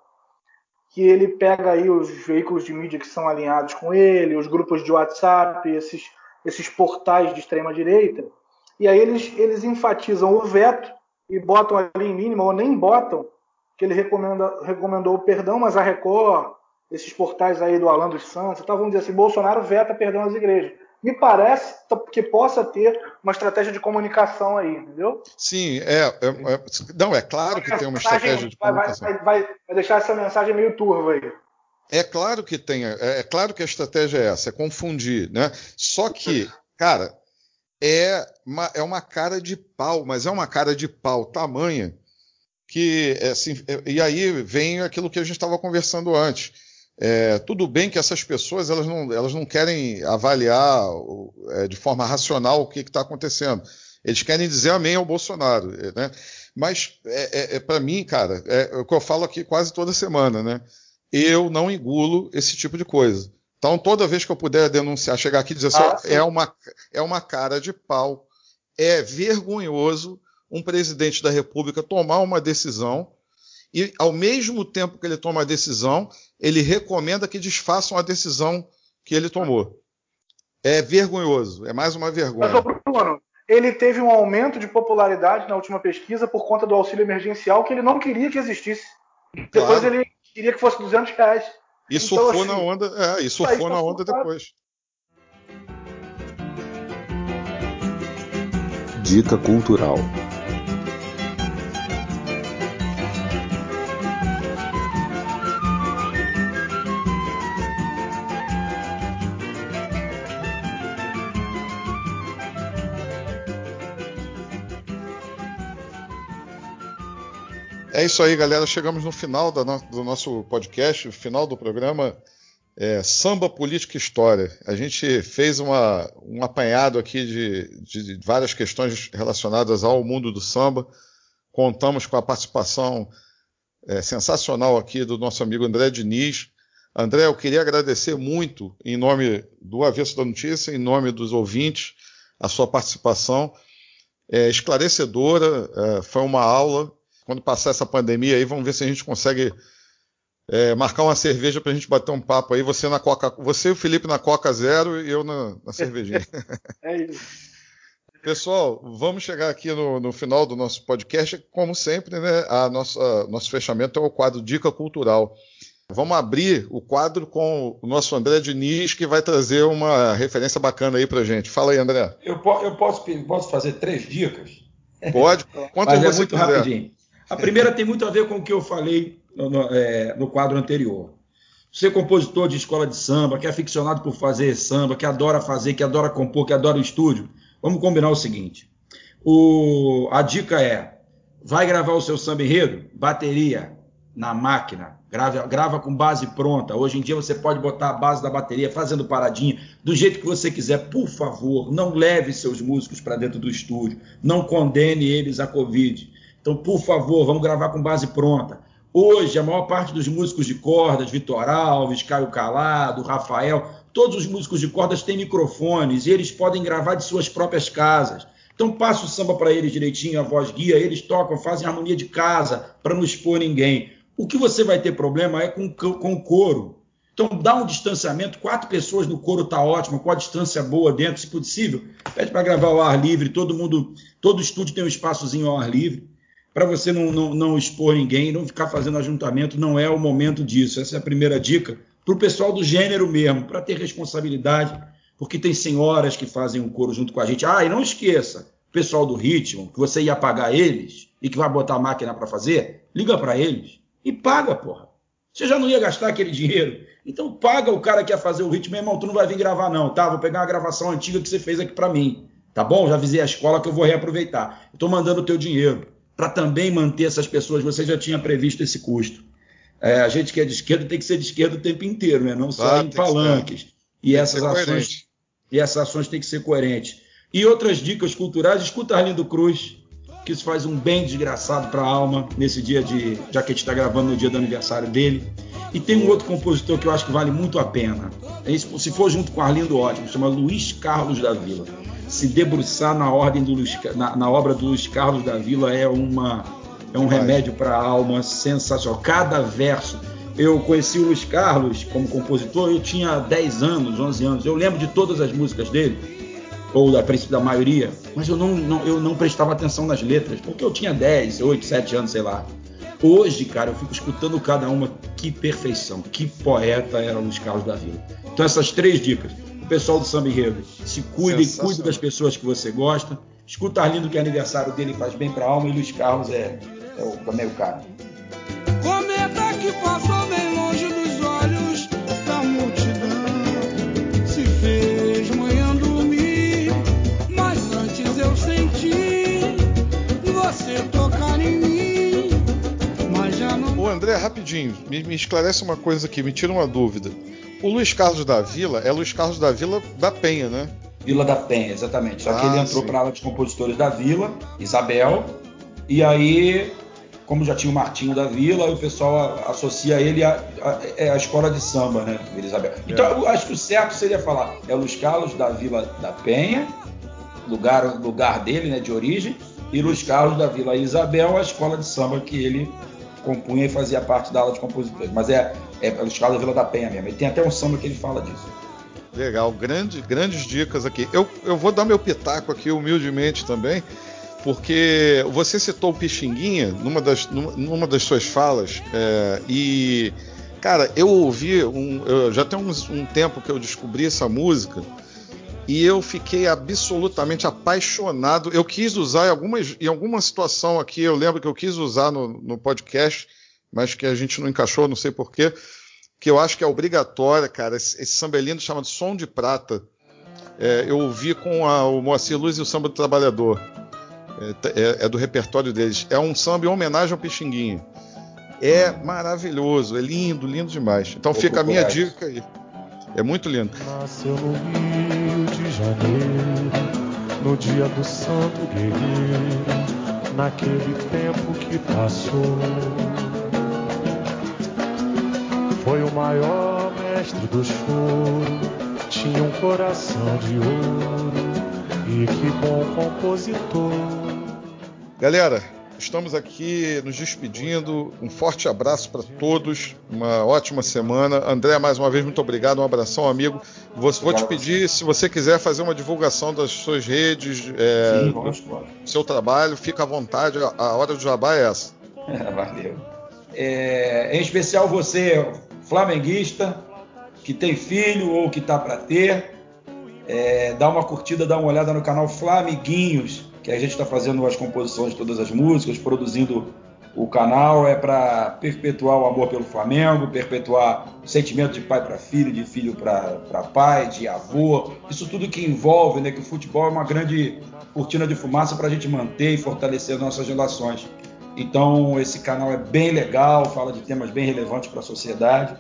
que ele pega aí os veículos de mídia que são alinhados com ele, os grupos de WhatsApp, esses, esses portais de extrema direita, e aí eles, eles enfatizam o veto e botam ali em mínimo, ou nem botam, que ele recomenda, recomendou o perdão, mas a Record, esses portais aí do Alan dos Santos, então vamos dizer assim, Bolsonaro veta perdão às igrejas me parece que possa ter uma estratégia de comunicação aí, entendeu? Sim, é, é, é não, é claro que tem uma estratégia de comunicação. Vai, vai, vai, deixar essa mensagem meio turva aí. É claro que tem, é, é, claro que a estratégia é essa, é confundir, né? Só que, cara, é uma, é uma cara de pau, mas é uma cara de pau tamanha que, é, assim, é, e aí vem aquilo que a gente estava conversando antes é, tudo bem que essas pessoas elas não, elas não querem avaliar é, de forma racional o que está acontecendo. Eles querem dizer amém ao Bolsonaro, é, né? Mas é, é, é para mim, cara, é, o que eu falo aqui quase toda semana, né? Eu não engulo esse tipo de coisa. Então, toda vez que eu puder denunciar, chegar aqui e dizer assim, ah, é, uma, é uma cara de pau, é vergonhoso um presidente da República tomar uma decisão e, ao mesmo tempo que ele toma a decisão, ele recomenda que desfaçam a decisão que ele tomou. É vergonhoso, é mais uma vergonha. Mas, Bruno, ele teve um aumento de popularidade na última pesquisa por conta do auxílio emergencial que ele não queria que existisse. Depois claro. ele queria que fosse 200 reais. E então, surfou assim, na onda, é, e surfou na onda depois. Dica cultural. Isso aí, galera. Chegamos no final no, do nosso podcast, final do programa é, Samba, Política e História. A gente fez uma, um apanhado aqui de, de, várias questões relacionadas ao mundo do samba. Contamos com a participação é, sensacional aqui do nosso amigo André Diniz. André, eu queria agradecer muito, em nome do Avesso da Notícia, em nome dos ouvintes, a sua participação. É, esclarecedora, é, foi uma aula. Quando passar essa pandemia aí, vamos ver se a gente consegue é, marcar uma cerveja para a gente bater um papo aí. Você na Coca, você e o Felipe na Coca Zero e eu na, na cervejinha. é isso. Pessoal, vamos chegar aqui no, no, final do nosso podcast. Como sempre, né, a nossa, nosso fechamento é o quadro Dica Cultural. Vamos abrir o quadro com o nosso André Diniz, que vai trazer uma referência bacana aí para gente. Fala aí, André. Eu, eu posso, posso fazer três dicas? Pode. Quantas Mas é muito quiser. rapidinho. A primeira tem muito a ver com o que eu falei no, no, é, no quadro anterior. Você é compositor de escola de samba, que é aficionado por fazer samba, que adora fazer, que adora compor, que adora o estúdio, vamos combinar o seguinte. O, a dica é: vai gravar o seu samba enredo? Bateria na máquina, grava, grava com base pronta. Hoje em dia você pode botar a base da bateria fazendo paradinha, do jeito que você quiser. Por favor, não leve seus músicos para dentro do estúdio, não condene eles à Covid. Então, por favor, vamos gravar com base pronta. Hoje, a maior parte dos músicos de cordas, Vitor Alves, Caio Calado, Rafael, todos os músicos de cordas têm microfones e eles podem gravar de suas próprias casas. Então, passa o samba para eles direitinho, a voz guia, eles tocam, fazem harmonia de casa para não expor ninguém. O que você vai ter problema é com, com o coro. Então, dá um distanciamento, quatro pessoas no coro está ótimo, com a distância boa dentro, se possível. Pede para gravar ao ar livre, todo mundo, todo estúdio tem um espaçozinho ao ar livre para você não, não, não, expor ninguém, não ficar fazendo ajuntamento, não é o momento disso. Essa é a primeira dica para o pessoal do gênero mesmo, para ter responsabilidade, porque tem senhoras que fazem o coro junto com a gente. Ah, e não esqueça, o pessoal do ritmo, que você ia pagar eles e que vai botar a máquina para fazer, liga para eles e paga, porra. Você já não ia gastar aquele dinheiro. Então paga o cara que ia fazer o ritmo, meu irmão, tu não vai vir gravar não, tá? Vou pegar uma gravação antiga que você fez aqui para mim, tá bom? Já avisei a escola que eu vou reaproveitar. Estou mandando o teu dinheiro para também manter essas pessoas. Você já tinha previsto esse custo. É, a gente que é de esquerda tem que ser de esquerda o tempo inteiro, né? não só em palanques. E essas, ações, e essas ações têm que ser coerentes. E outras dicas culturais, escuta Arlindo Cruz, que isso faz um bem desgraçado para a alma nesse dia de. já que a gente está gravando no dia do aniversário dele. E tem um outro compositor que eu acho que vale muito a pena. É se for junto com Arlindo, ótimo, chama Luiz Carlos da Vila se debruçar na ordem do Luiz, na, na, obra do Luiz Carlos da Vila é uma é um remédio para a alma sensacional. Cada verso. Eu conheci o Luiz Carlos como compositor, eu tinha 10 anos, 11 anos. Eu lembro de todas as músicas dele, ou da princípio da maioria, mas eu não, não, eu não prestava atenção nas letras, porque eu tinha 10, 8, 7 anos, sei lá. Hoje, cara, eu fico escutando cada uma. Que perfeição, que poeta era o Luiz Carlos da Vila. Então, essas três dicas pessoal do Samba Enredo. Se cuida e cuida das pessoas que você gosta. Escuta Arlindo, que é aniversário dele faz bem pra alma, e Luiz Carlos é, é o, também o cara. Cometa que passou bem longe dos olhos da multidão. Se fez manhã dormir, mas antes eu senti você tocar em mim. Mas já não. Ô André, rapidinho, me, me esclarece uma coisa aqui, me tira uma dúvida. O Luiz Carlos da Vila é Luiz Carlos da Vila da Penha, né? Vila da Penha, exatamente. Só ah, que ele entrou para a ala de compositores da Vila, Isabel, e aí, como já tinha o Martinho da Vila, o pessoal associa ele à, à, à escola de samba, né, Vila Isabel. Então, é. eu acho que o certo seria falar é Luiz Carlos da Vila da Penha, lugar, lugar dele, né, de origem, e Luiz Carlos da Vila Isabel, a escola de samba que ele compunha e fazia parte da aula de compositores. Mas é, é pela escala da Vila da Penha mesmo. E tem até um samba que ele fala disso. Legal, grande, grandes dicas aqui. Eu, eu vou dar meu pitaco aqui humildemente também, porque você citou o Pixinguinha numa das, numa das suas falas, é, e, cara, eu ouvi, um, eu, já tem um, um tempo que eu descobri essa música, e eu fiquei absolutamente apaixonado. Eu quis usar em, algumas, em alguma situação aqui, eu lembro que eu quis usar no, no podcast, mas que a gente não encaixou, não sei porquê, que eu acho que é obrigatória, cara. Esse, esse samba é lindo, chama de Som de Prata. É, eu ouvi com a, o Moacir Luz e o Samba do Trabalhador. É, é, é do repertório deles. É um samba em homenagem ao Pixinguinha. É maravilhoso, é lindo, lindo demais. Então Vou fica a minha procurar dica aí. É muito lindo. Nasceu no Rio de Janeiro, no dia do Santo Guerreiro, naquele tempo que passou. Foi o maior mestre do choro, tinha um coração de ouro, e que bom compositor. Galera, estamos aqui nos despedindo. Um forte abraço para todos. Uma ótima semana. André, mais uma vez, muito obrigado. Um abração, amigo. Vou, vou te pedir, se você quiser fazer uma divulgação das suas redes, é, Sim, do seu trabalho, fica à vontade. A, a hora do jabá é essa. Valeu. É, em especial você, flamenguista, que tem filho ou que tá para ter, é, dá uma curtida, dá uma olhada no canal Flamiguinhos, que a gente está fazendo as composições de todas as músicas, produzindo o canal, é para perpetuar o amor pelo Flamengo, perpetuar o sentimento de pai para filho, de filho para pai, de avô, isso tudo que envolve, né, que o futebol é uma grande cortina de fumaça para a gente manter e fortalecer nossas relações. Então esse canal é bem legal, fala de temas bem relevantes para a sociedade.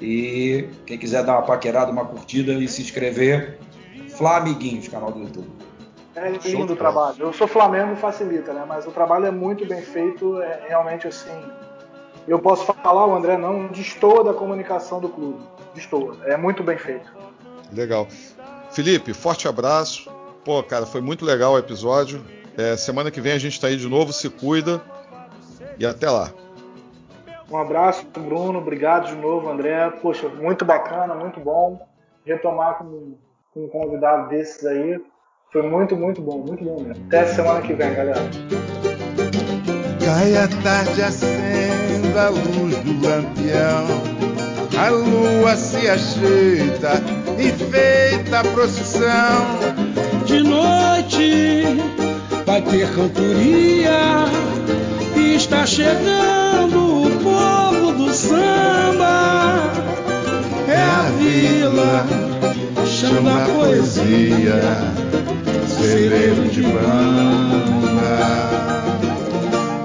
E quem quiser dar uma paquerada, uma curtida e se inscrever, Flamiguinhos, canal do YouTube. É lindo o trabalho. Eu sou Flamengo, facilita, né? Mas o trabalho é muito bem feito, é realmente assim. Eu posso falar, o André não destoa da comunicação do clube. Destoa. É muito bem feito. Legal. Felipe, forte abraço. Pô, cara, foi muito legal o episódio. É, semana que vem a gente tá aí de novo. Se cuida. E até lá. Um abraço, Bruno. Obrigado de novo, André. Poxa, muito bacana, muito bom. Retomar com, com um convidado desses aí. Foi muito, muito bom, muito bom mesmo. Até semana que vem, galera. Cai a tarde, acenda a luz do lampião. A lua se ajeita, enfeita a procissão. De noite vai ter cantoria e chegando o povo do samba. É a vila, chama a poesia, celeiro de banda.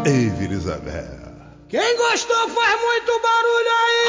Ei, Isabel. Quem gostou faz muito barulho aí!